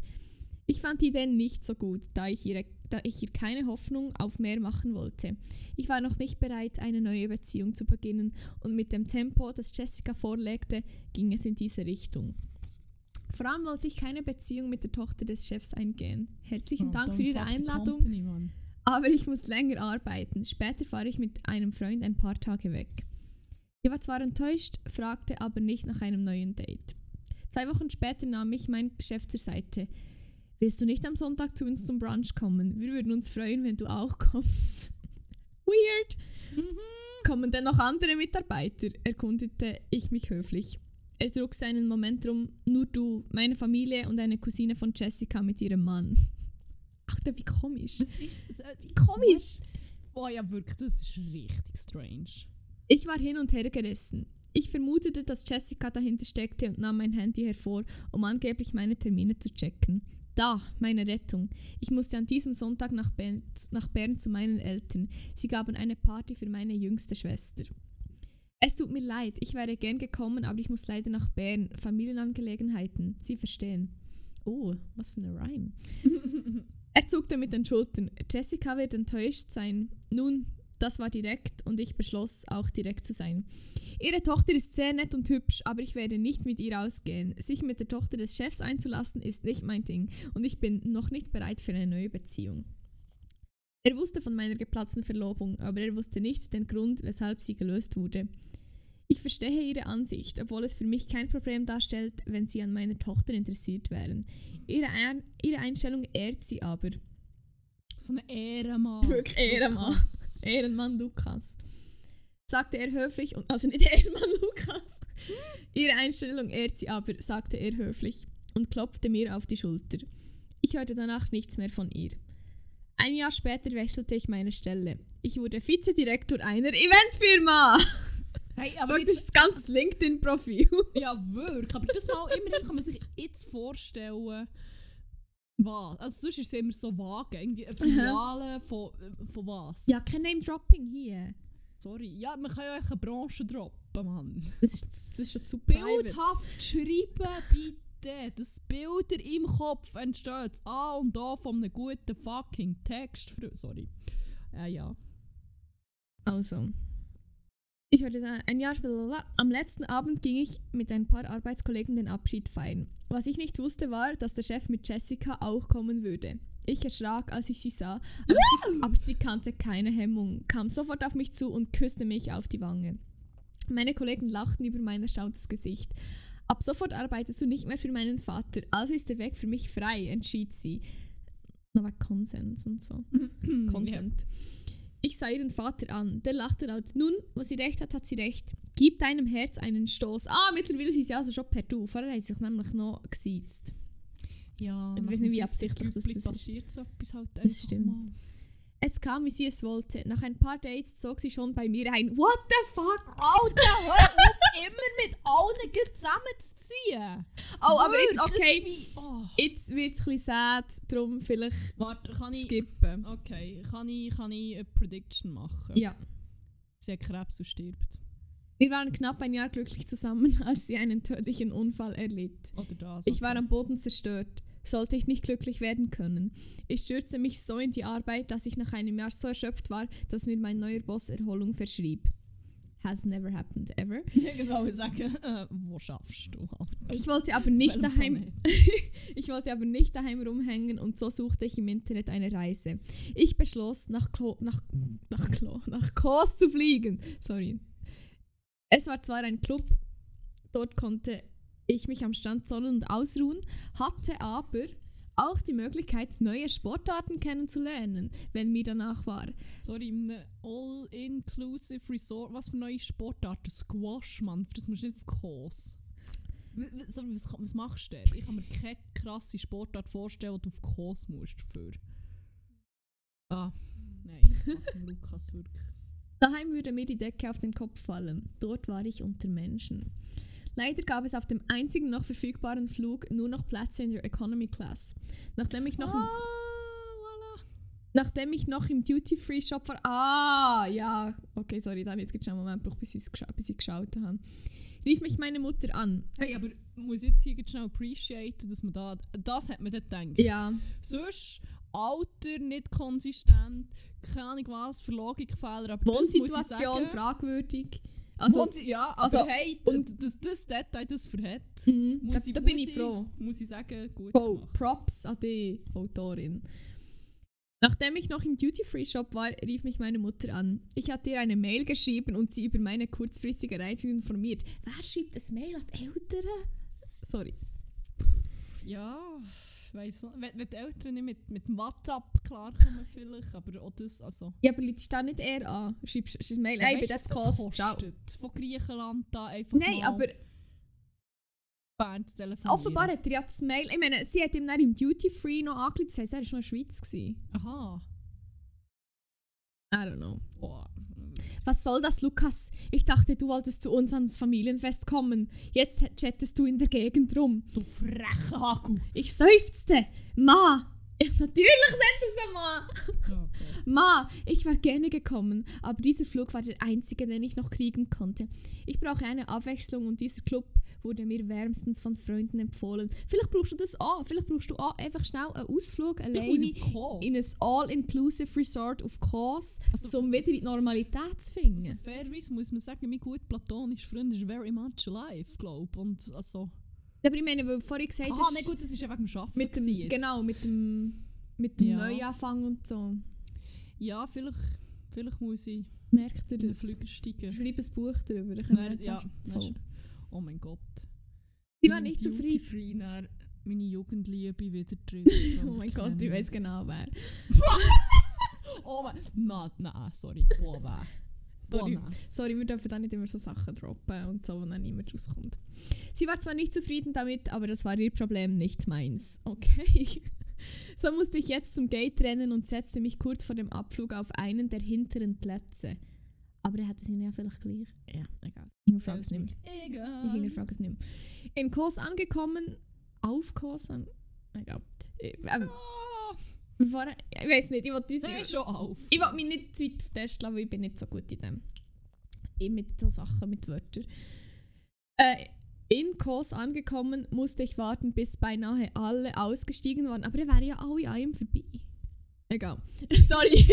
Ich fand die Idee nicht so gut, da ich, ihre, da ich ihr keine Hoffnung auf mehr machen wollte. Ich war noch nicht bereit, eine neue Beziehung zu beginnen und mit dem Tempo, das Jessica vorlegte, ging es in diese Richtung. Vor allem wollte ich keine Beziehung mit der Tochter des Chefs eingehen. Herzlichen Oh, Dank für Ihre Einladung, company. Aber ich muss länger arbeiten. Später fahre ich mit einem Freund ein paar Tage weg. Ich war zwar enttäuscht, fragte aber nicht nach einem neuen Date. Zwei Wochen später nahm mich mein Chef zur Seite. Willst du nicht am Sonntag zu uns zum Brunch kommen? Wir würden uns freuen, wenn du auch kommst. Weird. Kommen denn noch andere Mitarbeiter? erkundigte ich mich höflich. Er trug seinen Moment rum, nur du, meine Familie und eine Cousine von Jessica mit ihrem Mann. Alter, wie komisch. Das ist, wie Komisch. Boah, ja wirklich, das ist richtig strange. Ich war hin und her gerissen. Ich vermutete, dass Jessica dahinter steckte und nahm mein Handy hervor, um angeblich meine Termine zu checken. Da, meine Rettung. Ich musste an diesem Sonntag nach Bern, nach Bern zu meinen Eltern. Sie gaben eine Party für meine jüngste Schwester. Es tut mir leid, ich wäre gern gekommen, aber ich muss leider nach Bern. Familienangelegenheiten. Sie verstehen. Oh, was für eine Rhyme. Er zuckte mit den Schultern. Jessica wird enttäuscht sein. Nun, das war direkt und ich beschloss, auch direkt zu sein. Ihre Tochter ist sehr nett und hübsch, aber ich werde nicht mit ihr ausgehen. Sich mit der Tochter des Chefs einzulassen, ist nicht mein Ding und ich bin noch nicht bereit für eine neue Beziehung. Er wusste von meiner geplatzten Verlobung, aber er wusste nicht den Grund, weshalb sie gelöst wurde. Ich verstehe ihre Ansicht, obwohl es für mich kein Problem darstellt, wenn sie an meiner Tochter interessiert wären. Ihre, Ein ihre Einstellung ehrt sie aber. So eine Ehrenmann. Wirklich Ehrenmann. Lukas. Ehrenmann Lukas. Sagte er höflich und also nicht Ehrenmann Lukas. Ihre Einstellung ehrt sie aber, sagte er höflich und klopfte mir auf die Schulter. Ich hörte danach nichts mehr von ihr. Ein Jahr später wechselte ich meine Stelle. Ich wurde Vizedirektor einer Eventfirma. Hey, aber das jetzt, ist das ganze LinkedIn-Profil. ja wirklich, aber das mal, immerhin kann man sich jetzt vorstellen, was. Also sonst ist es immer so vage, irgendwie eine Filiale von, äh, von was. Ja, kein Name-Dropping hier. Sorry, ja, man kann ja auch eine Branche droppen, Mann. Das ist, das ist schon zu. Bildhaft schreiben, bitte. Dass Bilder im Kopf entstehen. Das A und A von einem guten fucking Text. Sorry. Äh, ja. Also. Ich dann ein Jahr später. Am letzten Abend ging ich mit ein paar Arbeitskollegen den Abschied feiern. Was ich nicht wusste, war, dass der Chef mit Jessica auch kommen würde. Ich erschrak, als ich sie sah, aber, sie, aber sie kannte keine Hemmung, kam sofort auf mich zu und küsste mich auf die Wange. Meine Kollegen lachten über mein erstauntes Gesicht. Ab sofort arbeitest du nicht mehr für meinen Vater, also ist der Weg für mich frei, entschied sie. Aber Konsens und so. Consent. Ich sah ihren Vater an. Der lachte laut. Nun, wo sie recht hat, hat sie recht. Gib deinem Herz einen Stoß. Ah, mittlerweile sind sie also schon per Du. Vorher haben sie sich nämlich noch gesiezt. Ja, Ich weiß nicht, wie 50 absichtlich das- das ist. passiert so etwas halt Das einfach stimmt. mal. Es kam, wie sie es wollte. Nach ein paar Dates zog sie schon bei mir ein. What the fuck? Alter, hör auf, immer mit allen zusammenzuziehen. Oh, aber jetzt, Wirklich, das okay. wie- oh. Jetzt wird es ein bisschen sad, darum vielleicht Warte, kann ich... skippen. Okay, kann ich, kann ich eine Prediction machen? Ja. Sie hat Krebs und stirbt. Wir waren knapp ein Jahr glücklich zusammen, als sie einen tödlichen Unfall erlitt. Oder das. Ich war am Boden zerstört. Sollte ich nicht glücklich werden können. Ich stürzte mich so in die Arbeit, dass ich nach einem Jahr so erschöpft war, dass mir mein neuer Boss Erholung verschrieb. Has never happened ever. Irgendwann sagen, äh, wo schaffst du halt? Ich wollte aber nicht daheim. Ich wollte aber nicht daheim rumhängen und so suchte ich im Internet eine Reise. Ich beschloss, nach Klo, nach, nach Klo, nach Kos zu fliegen. Sorry. Es war zwar ein Club, dort konnte ich mich am Strand sonnen und ausruhen, hatte aber auch die Möglichkeit, neue Sportarten kennenzulernen, wenn mir danach war. Sorry, einem All-Inclusive Resort. Was für neue Sportarten? Squash, Mann. Das musst du nicht auf Kurs. Was, was machst du denn? Ich kann mir keine krasse Sportart vorstellen, die du auf Kurs musst dafür. Ah, nein. Lukas, wirklich. Daheim würde mir die Decke auf den Kopf fallen. Dort war ich unter Menschen. Leider gab es auf dem einzigen noch verfügbaren Flug nur noch Plätze in der Economy Class. Nachdem ich noch im Ah, Nachdem ich noch im Duty-Free-Shop war. Ah, ja. Okay, sorry, dann jetzt schon einen Moment gebraucht, bis ich bis ich geschaut habe. Rief mich meine Mutter an. Hey, aber muss ich jetzt hier schnell appreciaten, dass man da. Das hat man dann gedacht. Ja. Sonst Alter nicht konsistent, keine Ahnung was für Logikfehler, aber ich Wohnsituation fragwürdig. Also, Wohnsi- ja, aber also, hey, und- und das, das Detail, das verhält. mhm, da, ich- da bin muss ich froh. Muss ich sagen, gut Oh, gemacht. Props an die Autorin. Nachdem ich noch im Duty-Free-Shop war, rief mich meine Mutter an. Ich hatte ihr eine Mail geschrieben und sie über meine kurzfristige Reise informiert. Wer schreibt das Mail an die Eltern? Sorry. Ja, weiss nicht. Wenn, wenn die Eltern nicht mit, mit WhatsApp klarkommen vielleicht, aber auch das, also... Ja, aber Leute stehen nicht eher an. Schreibst schreibst eine Mail. Hey, Weisst das du. Ciao. kostet? Von Griechenland da einfach Nein, aber Bern zu telefonieren. offenbar hat er ja das Mail. Ich meine, sie hat ihm dann im Duty-Free noch angelegt. Das heisst, er war noch in der Schweiz. Gewesen. Aha. I don't know. Boah. Was soll das, Lukas? Ich dachte, du wolltest zu uns ans Familienfest kommen. Jetzt chattest du in der Gegend rum. Du frecher Haku. Ich seufzte. Ma! Ja, natürlich nennt er sie Ma! Okay. Ma, ich war gerne gekommen, aber dieser Flug war der einzige, den ich noch kriegen konnte. Ich brauche eine Abwechslung und dieser Club wurde mir wärmstens von Freunden empfohlen. Vielleicht brauchst du das auch. Vielleicht brauchst du auch einfach schnell einen Ausflug alleine in ein All-Inclusive Resort auf Kos, Also- um wieder in die Normalität zu Also finden. fairerweise muss man sagen, mein gut platonischer Freund ist very much alive, glaube Und also... Aber ich meine, weil du vorhin gesagt Ah, hast, nein, gut, das ist ja wegen dem Arbeiten mit dem, jetzt. genau, mit dem, mit dem Ja. Neuanfang und so. Ja, vielleicht, vielleicht muss ich Merkt ihr das? Flüger steigen. Schreib ein Buch darüber. Ich nicht ja, Voll. Oh mein Gott. Ich war nicht zufrieden. Free, dann meine Jugendliebe wieder drüber. Oh mein Gott, ich weiß genau wer. Oh mein... Nein, nein, sorry. Boah, weh. Sorry. Sorry, wir dürfen da nicht immer so Sachen droppen und so, wo dann niemand rauskommt. Sie war zwar nicht zufrieden damit, aber das war ihr Problem, nicht meins. Okay. So musste ich jetzt zum Gate rennen und setzte mich kurz vor dem Abflug auf einen der hinteren Plätze. Aber er hatte sie ja vielleicht gleich. Ja, egal. Ich hinterfrage es nicht mehr. Ich Egal. hinterfrage es nicht mehr. In Kos angekommen, auf Kos an... Egal. Äh, ähm, Ah, bevor, ich weiß nicht, ich wollte der ist schon auf. ich will mich nicht zu weit testen, weil ich bin nicht so gut in dem. Ich mit so Sachen, mit Wörtern. Äh, in Kos angekommen, musste ich warten, bis beinahe alle ausgestiegen waren. Aber dann wären ja alle an ihm vorbei. Egal. Sorry.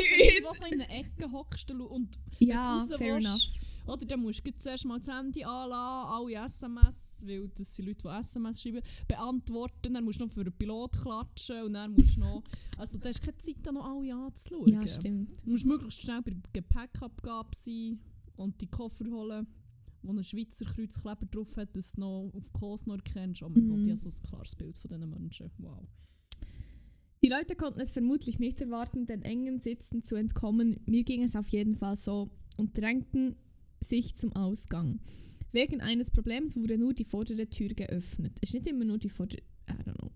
Wo so in einer Ecke hockst du und ja, fair willst, enough. Oder dann musst du zuerst mal das Handy anlassen, alle SMS, weil das sind Leute, die SMS schreiben, beantworten. Dann musst du noch für den Pilot klatschen und dann musst du noch... Also da hast keine Zeit, da noch alle anzuschauen. Ja, stimmt. Du musst möglichst schnell bei der Gepäckabgabe sein und die Koffer holen, wo ein Schweizer Kreuzkleber drauf hat, dass du noch auf Kurs noch erkennst. Oh mein. Gott, ich habe so ein klares Bild von diesen Menschen. Wow. Die Leute konnten es vermutlich nicht erwarten, den engen Sitzen zu entkommen. Mir ging es auf jeden Fall so und drängten sich zum Ausgang. Wegen eines Problems wurde nur die vordere Tür geöffnet. Ist nicht immer nur die vordere. I don't know.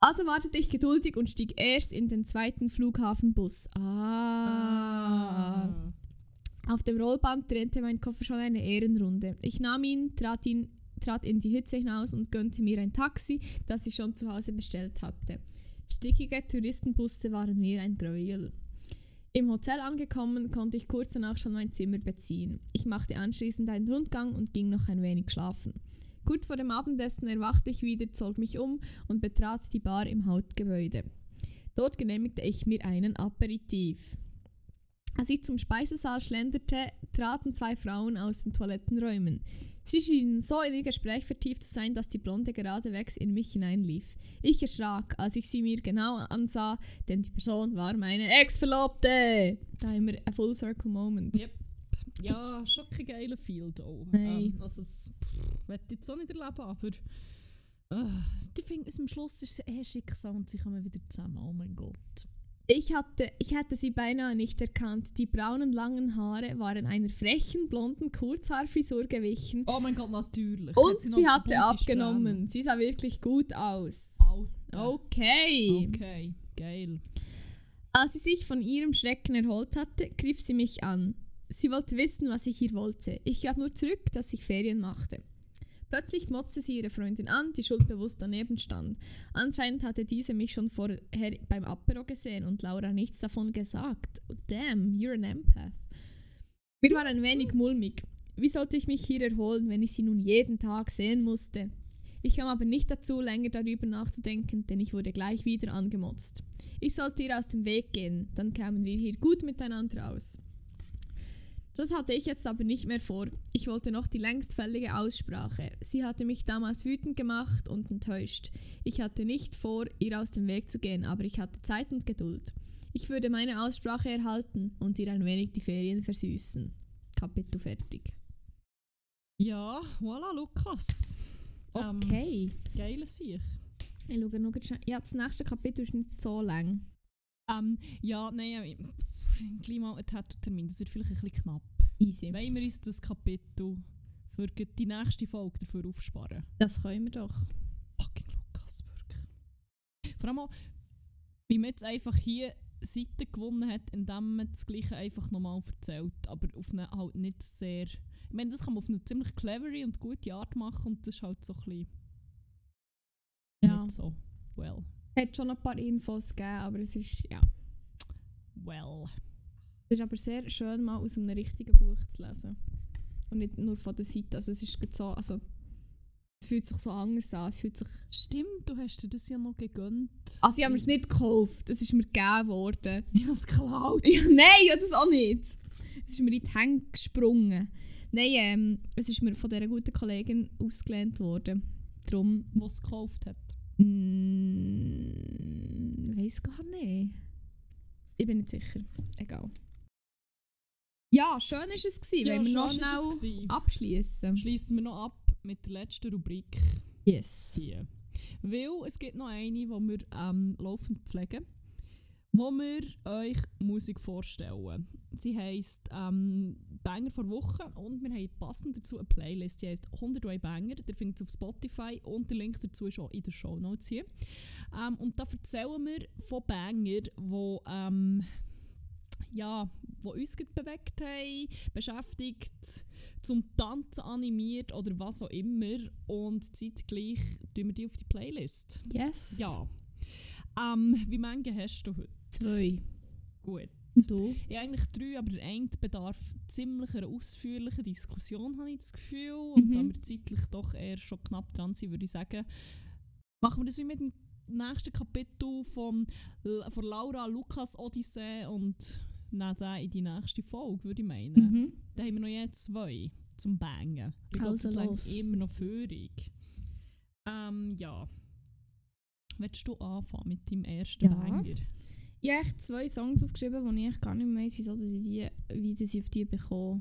Also wartete ich geduldig und stieg erst in den zweiten Flughafenbus. Ah. Auf dem Rollband drehte mein Koffer schon eine Ehrenrunde. Ich nahm ihn, trat, ihn, trat in die Hitze hinaus und gönnte mir ein Taxi, das ich schon zu Hause bestellt hatte. Stickige Touristenbusse waren mir ein Gräuel. Im Hotel angekommen, konnte ich kurz danach schon mein Zimmer beziehen. Ich machte anschließend einen Rundgang und ging noch ein wenig schlafen. Kurz vor dem Abendessen erwachte ich wieder, zog mich um und betrat die Bar im Hauptgebäude. Dort genehmigte ich mir einen Aperitif. Als ich zum Speisesaal schlenderte, traten zwei Frauen aus den Toilettenräumen. Sie schienen so in ihr Gespräch vertieft zu sein, dass die Blonde geradewegs in mich hineinlief. Ich erschrak, als ich sie mir genau ansah, denn die Person war meine Ex-Verlobte. Da haben wir einen Full Circle Moment. Yep. Ja, schon kein geiler Feel da. Nein. Ähm, also, das ich jetzt auch nicht erleben, aber. Äh, ich finde, es am Schluss ist es eh Schicksal und sie kommen wieder zusammen. Oh mein Gott. Ich, hatte, ich hätte sie beinahe nicht erkannt. Die braunen langen Haare waren einer frechen, blonden Kurzhaarfrisur gewichen. Oh mein Gott, natürlich. Und Hat sie, noch hatte abgenommen. Sie sah wirklich gut aus. Alter. Okay. Okay, geil. Als sie sich von ihrem Schrecken erholt hatte, griff sie mich an. Sie wollte wissen, was ich ihr wollte. Ich gab nur zurück, dass ich Ferien machte. Plötzlich motzte sie ihre Freundin an, die schuldbewusst daneben stand. Anscheinend hatte diese mich schon vorher beim Apero gesehen und Laura nichts davon gesagt. Damn, you're an empath. Mir war ein wenig mulmig. Wie sollte ich mich hier erholen, wenn ich sie nun jeden Tag sehen musste? Ich kam aber nicht dazu, länger darüber nachzudenken, denn ich wurde gleich wieder angemotzt. Ich sollte ihr aus dem Weg gehen, dann kämen wir hier gut miteinander aus. Das hatte ich jetzt aber nicht mehr vor. Ich wollte noch die längst fällige Aussprache. Sie hatte mich damals wütend gemacht und enttäuscht. Ich hatte nicht vor, ihr aus dem Weg zu gehen, aber ich hatte Zeit und Geduld. Ich würde meine Aussprache erhalten und ihr ein wenig die Ferien versüßen. Kapitel fertig. Ja, voilà, Lukas. Ähm, Okay. geile Sicht. Ich schaue noch schnell. Ja, das nächste Kapitel ist nicht so lang. Ähm, ja, nein, äh, gleich mal ein Tattoo-Termin, das wird vielleicht ein bisschen knapp. Easy. Wollen wir uns das Kapitel für die nächste Folge dafür aufsparen? Das können wir doch. Fucking Lukas, wirklich. Vor allem auch, wie man jetzt einfach hier Seiten gewonnen hat, indem man das Gleiche einfach nochmal erzählt, aber auf eine halt nicht sehr... Ich meine, das kann man auf eine ziemlich clevere und gute Art machen und das ist halt so ein bisschen Ja. nicht so well. Hat schon ein paar Infos gegeben, aber es ist, ja. Well. Es ist aber sehr schön, mal aus einem richtigen Buch zu lesen. Und nicht nur von der Seite. Also es ist so, also es fühlt sich so anders an. Es fühlt sich, Stimmt, du hast dir das ja noch gegönnt. also ich habe mir es nicht gekauft, es ist mir gegeben worden. Ich habe es geklaut. Ja, nein, ja, das auch nicht. Es ist mir in die Hände gesprungen. Nein, ähm, es ist mir von dieser guten Kollegin ausgelehnt worden. Darum, Der es gekauft hat. mm, weiß gar nicht. Ich bin nicht sicher. Egal. Ja, schön war es. Gewesen. Ja, Wollen wir noch schnell abschließen? Schließen wir noch ab mit der letzten Rubrik Yes. hier. Weil es gibt noch eine, die wir ähm, laufend pflegen, wo wir euch Musik vorstellen. Sie heisst ähm, Banger vor Woche und wir haben passend dazu eine Playlist. Die heisst 101 Banger. Der findet auf Spotify und der Link dazu ist auch in den Show Notes hier. Ähm, und da erzählen wir von Banger, wo ähm, ja, wo uns bewegt haben, beschäftigt, zum Tanzen animiert oder was auch immer. Und zeitgleich tun wir die auf die Playlist. Yes. Ja. Ähm, wie viele hast du heute? Zwei. Gut. Du? Ich habe eigentlich drei, aber der eine bedarf ziemlich einer ausführlichen Diskussion, habe ich das Gefühl. Und Mhm. da wir zeitlich doch eher schon knapp dran sind, würde ich sagen, machen wir das wie mit dem nächsten Kapitel von, L- von Laura Lukas Odyssee und nehmen den in die nächste Folge, würde ich meinen. Mhm. Dann haben wir noch je zwei zum Bangen. Ich glaube, Also das los. immer noch Führung. Ähm, ja. Willst du anfangen mit deinem ersten Ja. Banger? Ich habe zwei Songs aufgeschrieben, wo ich gar nicht mehr weiss, wieso dass ich die, wie dass ich auf die bekomme.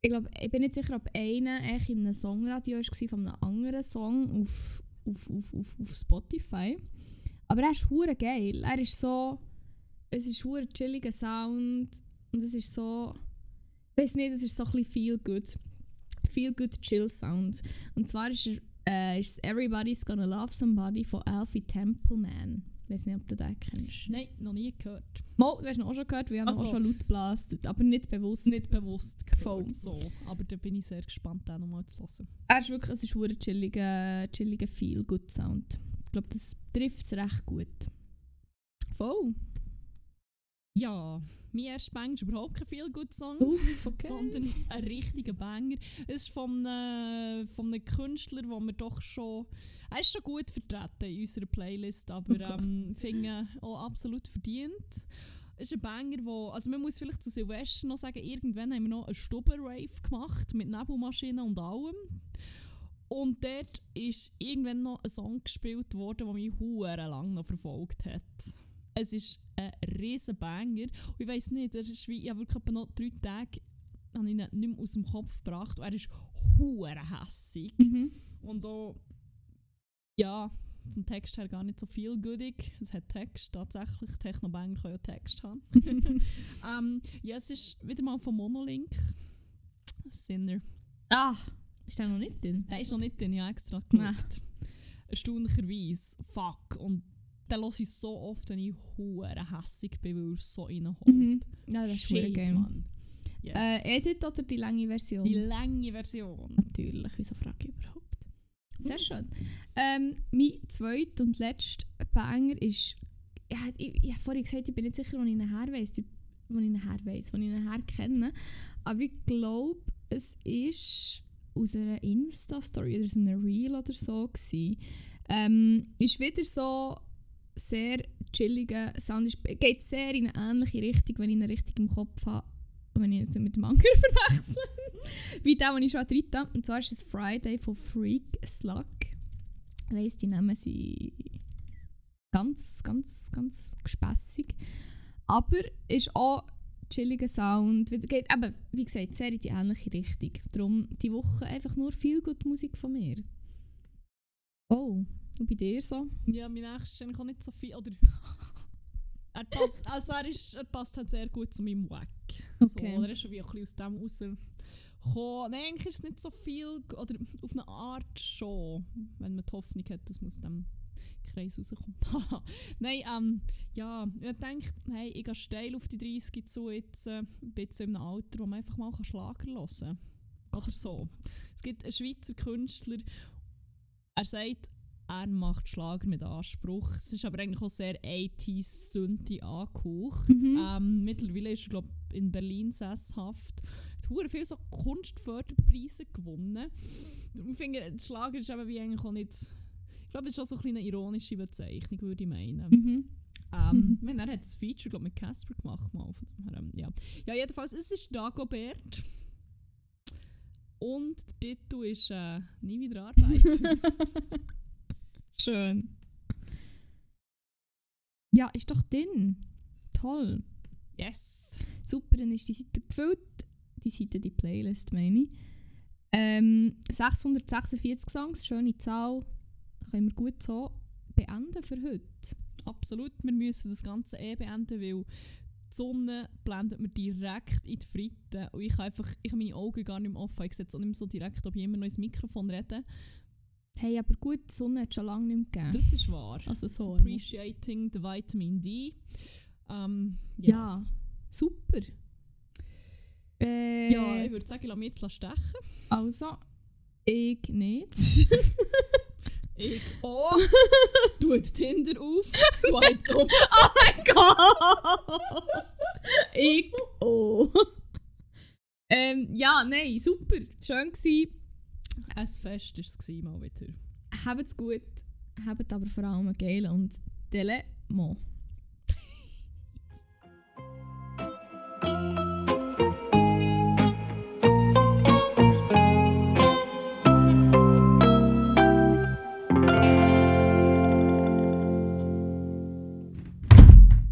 Ich glaube, ich bin nicht sicher, ob einer in einem Songradio war von einem anderen Song auf, auf, auf, auf, auf Spotify. Aber er ist hure geil. Er ist so... Es ist hure chilliger Sound und es ist so... Ich weiß nicht, es ist so ein bisschen feel good. Feel good chill Sound. Und zwar ist er äh, ist Everybody's Gonna Love Somebody von Alfie Templeman. Ich weiß nicht, ob du den kennst. Nein, noch nie gehört. Mo, du hast ihn auch schon gehört, wir haben Also. auch schon laut geblastet, aber nicht bewusst. Nicht bewusst gehört. Voll. So. Aber da bin ich sehr gespannt, den nochmal zu hören. Er ist wirklich, es ist ein chilliger, chilliger Feel-Good-Sound. Ich glaube, das trifft es recht gut. Voll. Ja, mein erster Banger ist überhaupt kein viel gut Song. Uff, okay. sondern ein richtiger Banger. Es ist von, äh, von einem Künstler, wo wir doch schon. Er ist schon gut vertreten in unserer Playlist, aber ähm, finde auch absolut verdient. Es ist ein Banger, wo. Also, man muss vielleicht zu Silvester noch sagen, irgendwann haben wir noch einen Stuben-Rave gemacht mit Nebelmaschinen und allem. Und dort ist irgendwann noch ein Song gespielt worden, der mich hure lang noch verfolgt hat. Es ist ein riesen Banger. Und ich weiß nicht, das ist wie, ich habe wirklich noch drei Tage habe ich ihn nicht mehr aus dem Kopf gebracht. Und er ist hure hässig. Mhm. Und auch, ja, vom Text her gar nicht so viel goodig. Es hat Text tatsächlich. Technobanger können ja Text haben. ähm, ja, es ist wieder mal von Monolink. Sinner. Ah, ist der noch nicht drin? Der ist noch nicht drin, ich habe extra geschaut. Erstaunlicherweise. Fuck. Und den höre ich so oft, wenn ich hure hässig bin, weil er so reinholt. Mhm. Ja, das ist Shit, Shit, geil. Mann. Yes. Äh, Edit oder die lange Version? Die lange Version. Natürlich, wieso frage ich überhaupt? Sehr schön. Ähm, mein zweiter und letzter Banger ist. Ja, ich, ich habe vorhin gesagt, ich bin nicht sicher, wo ich nachher weiss, wo ich nachher weiss, wo ich nachher kenne. Aber ich glaube, es ist aus einer Insta-Story oder aus einem Reel oder so. Gewesen. Ähm, ist wieder so sehr chilliger Sound. Ist, geht sehr in eine ähnliche Richtung, wenn ich ihn richtig im Kopf habe. Wenn ich nicht mit dem anderen verwechsel. Wie der, den ich schon drin habe. Und zwar ist es Friday von Freak Slug. Ich weiss, die Namen sind ganz, ganz, ganz gespässig. Aber ist auch chilliger Sound. Geht eben, wie gesagt, sehr in die ähnliche Richtung. Darum die Woche einfach nur viel gute Musik von mir. Oh, und bei dir so? Ja, mein nächstes ist eigentlich auch nicht so viel. Oder er, passt, also er, ist, er passt halt sehr gut zu meinem Wack. Okay. So, oder er ist schon wie ein bisschen aus dem rausgekommen. Nein, eigentlich ist es nicht so viel. Oder auf eine Art schon. Wenn man die Hoffnung hat, dass man aus dem Kreis rauskommt. Nein, ähm, ja, ich denke, hey, ich gehe steil auf die 30 zu jetzt. Äh, bin jetzt in einem Alter, wo man einfach mal Schlager hören kann. Oder so. Es gibt einen Schweizer Künstler, er sagt, er macht Schlager mit Anspruch. Es ist aber eigentlich auch sehr 80s Synthi angehaucht. Mhm. Ähm, mittlerweile ist er glaub, in Berlin sesshaft. Hat hure viel so Kunstförderpreise gewonnen. Ich finde, der Schlager ist eben wie eigentlich auch nicht... Ich glaube, das ist auch so ein bisschen eine ironische Bezeichnung, würde ich meinen. Mhm. Ähm, ich meine, er hat das Feature glaub, mit Casper gemacht. Mal, von dem her, ähm, ja. ja, jedenfalls, es ist Dagobert. Und der Titel ist äh, «Nie wieder Arbeit». Schön. Ja, ist doch drin. Toll. yes! Super, dann ist die Seite gefüllt. Die Seite, die Playlist, meine ich. Ähm, 646 Songs, schöne Zahl. Können wir gut so beenden für heute. Absolut, wir müssen das Ganze eh beenden, weil die Sonne blendet mir direkt in die Fritten und ich habe einfach, ich habe meine Augen gar nicht mehr offen, ich sehe jetzt auch nicht mehr so direkt, ob ich immer noch ins Mikrofon rede. Hey, aber gut, die Sonne hat schon lange nicht mehr gegeben. Das ist wahr. also so. Appreciating the Vitamin D. Ähm, ja. Ja, super. Äh, ja, ich würde sagen, ich lasse mich jetzt stechen. also, ich nicht. Ich auch. Tut Tinder auf, swipe up. oh mein Gott! ich oh. ähm, ja, nein, super. Schön gsi. Ein Fest war es mal wieder. Habt's gut. Habt aber vor allem geilen und Delemont.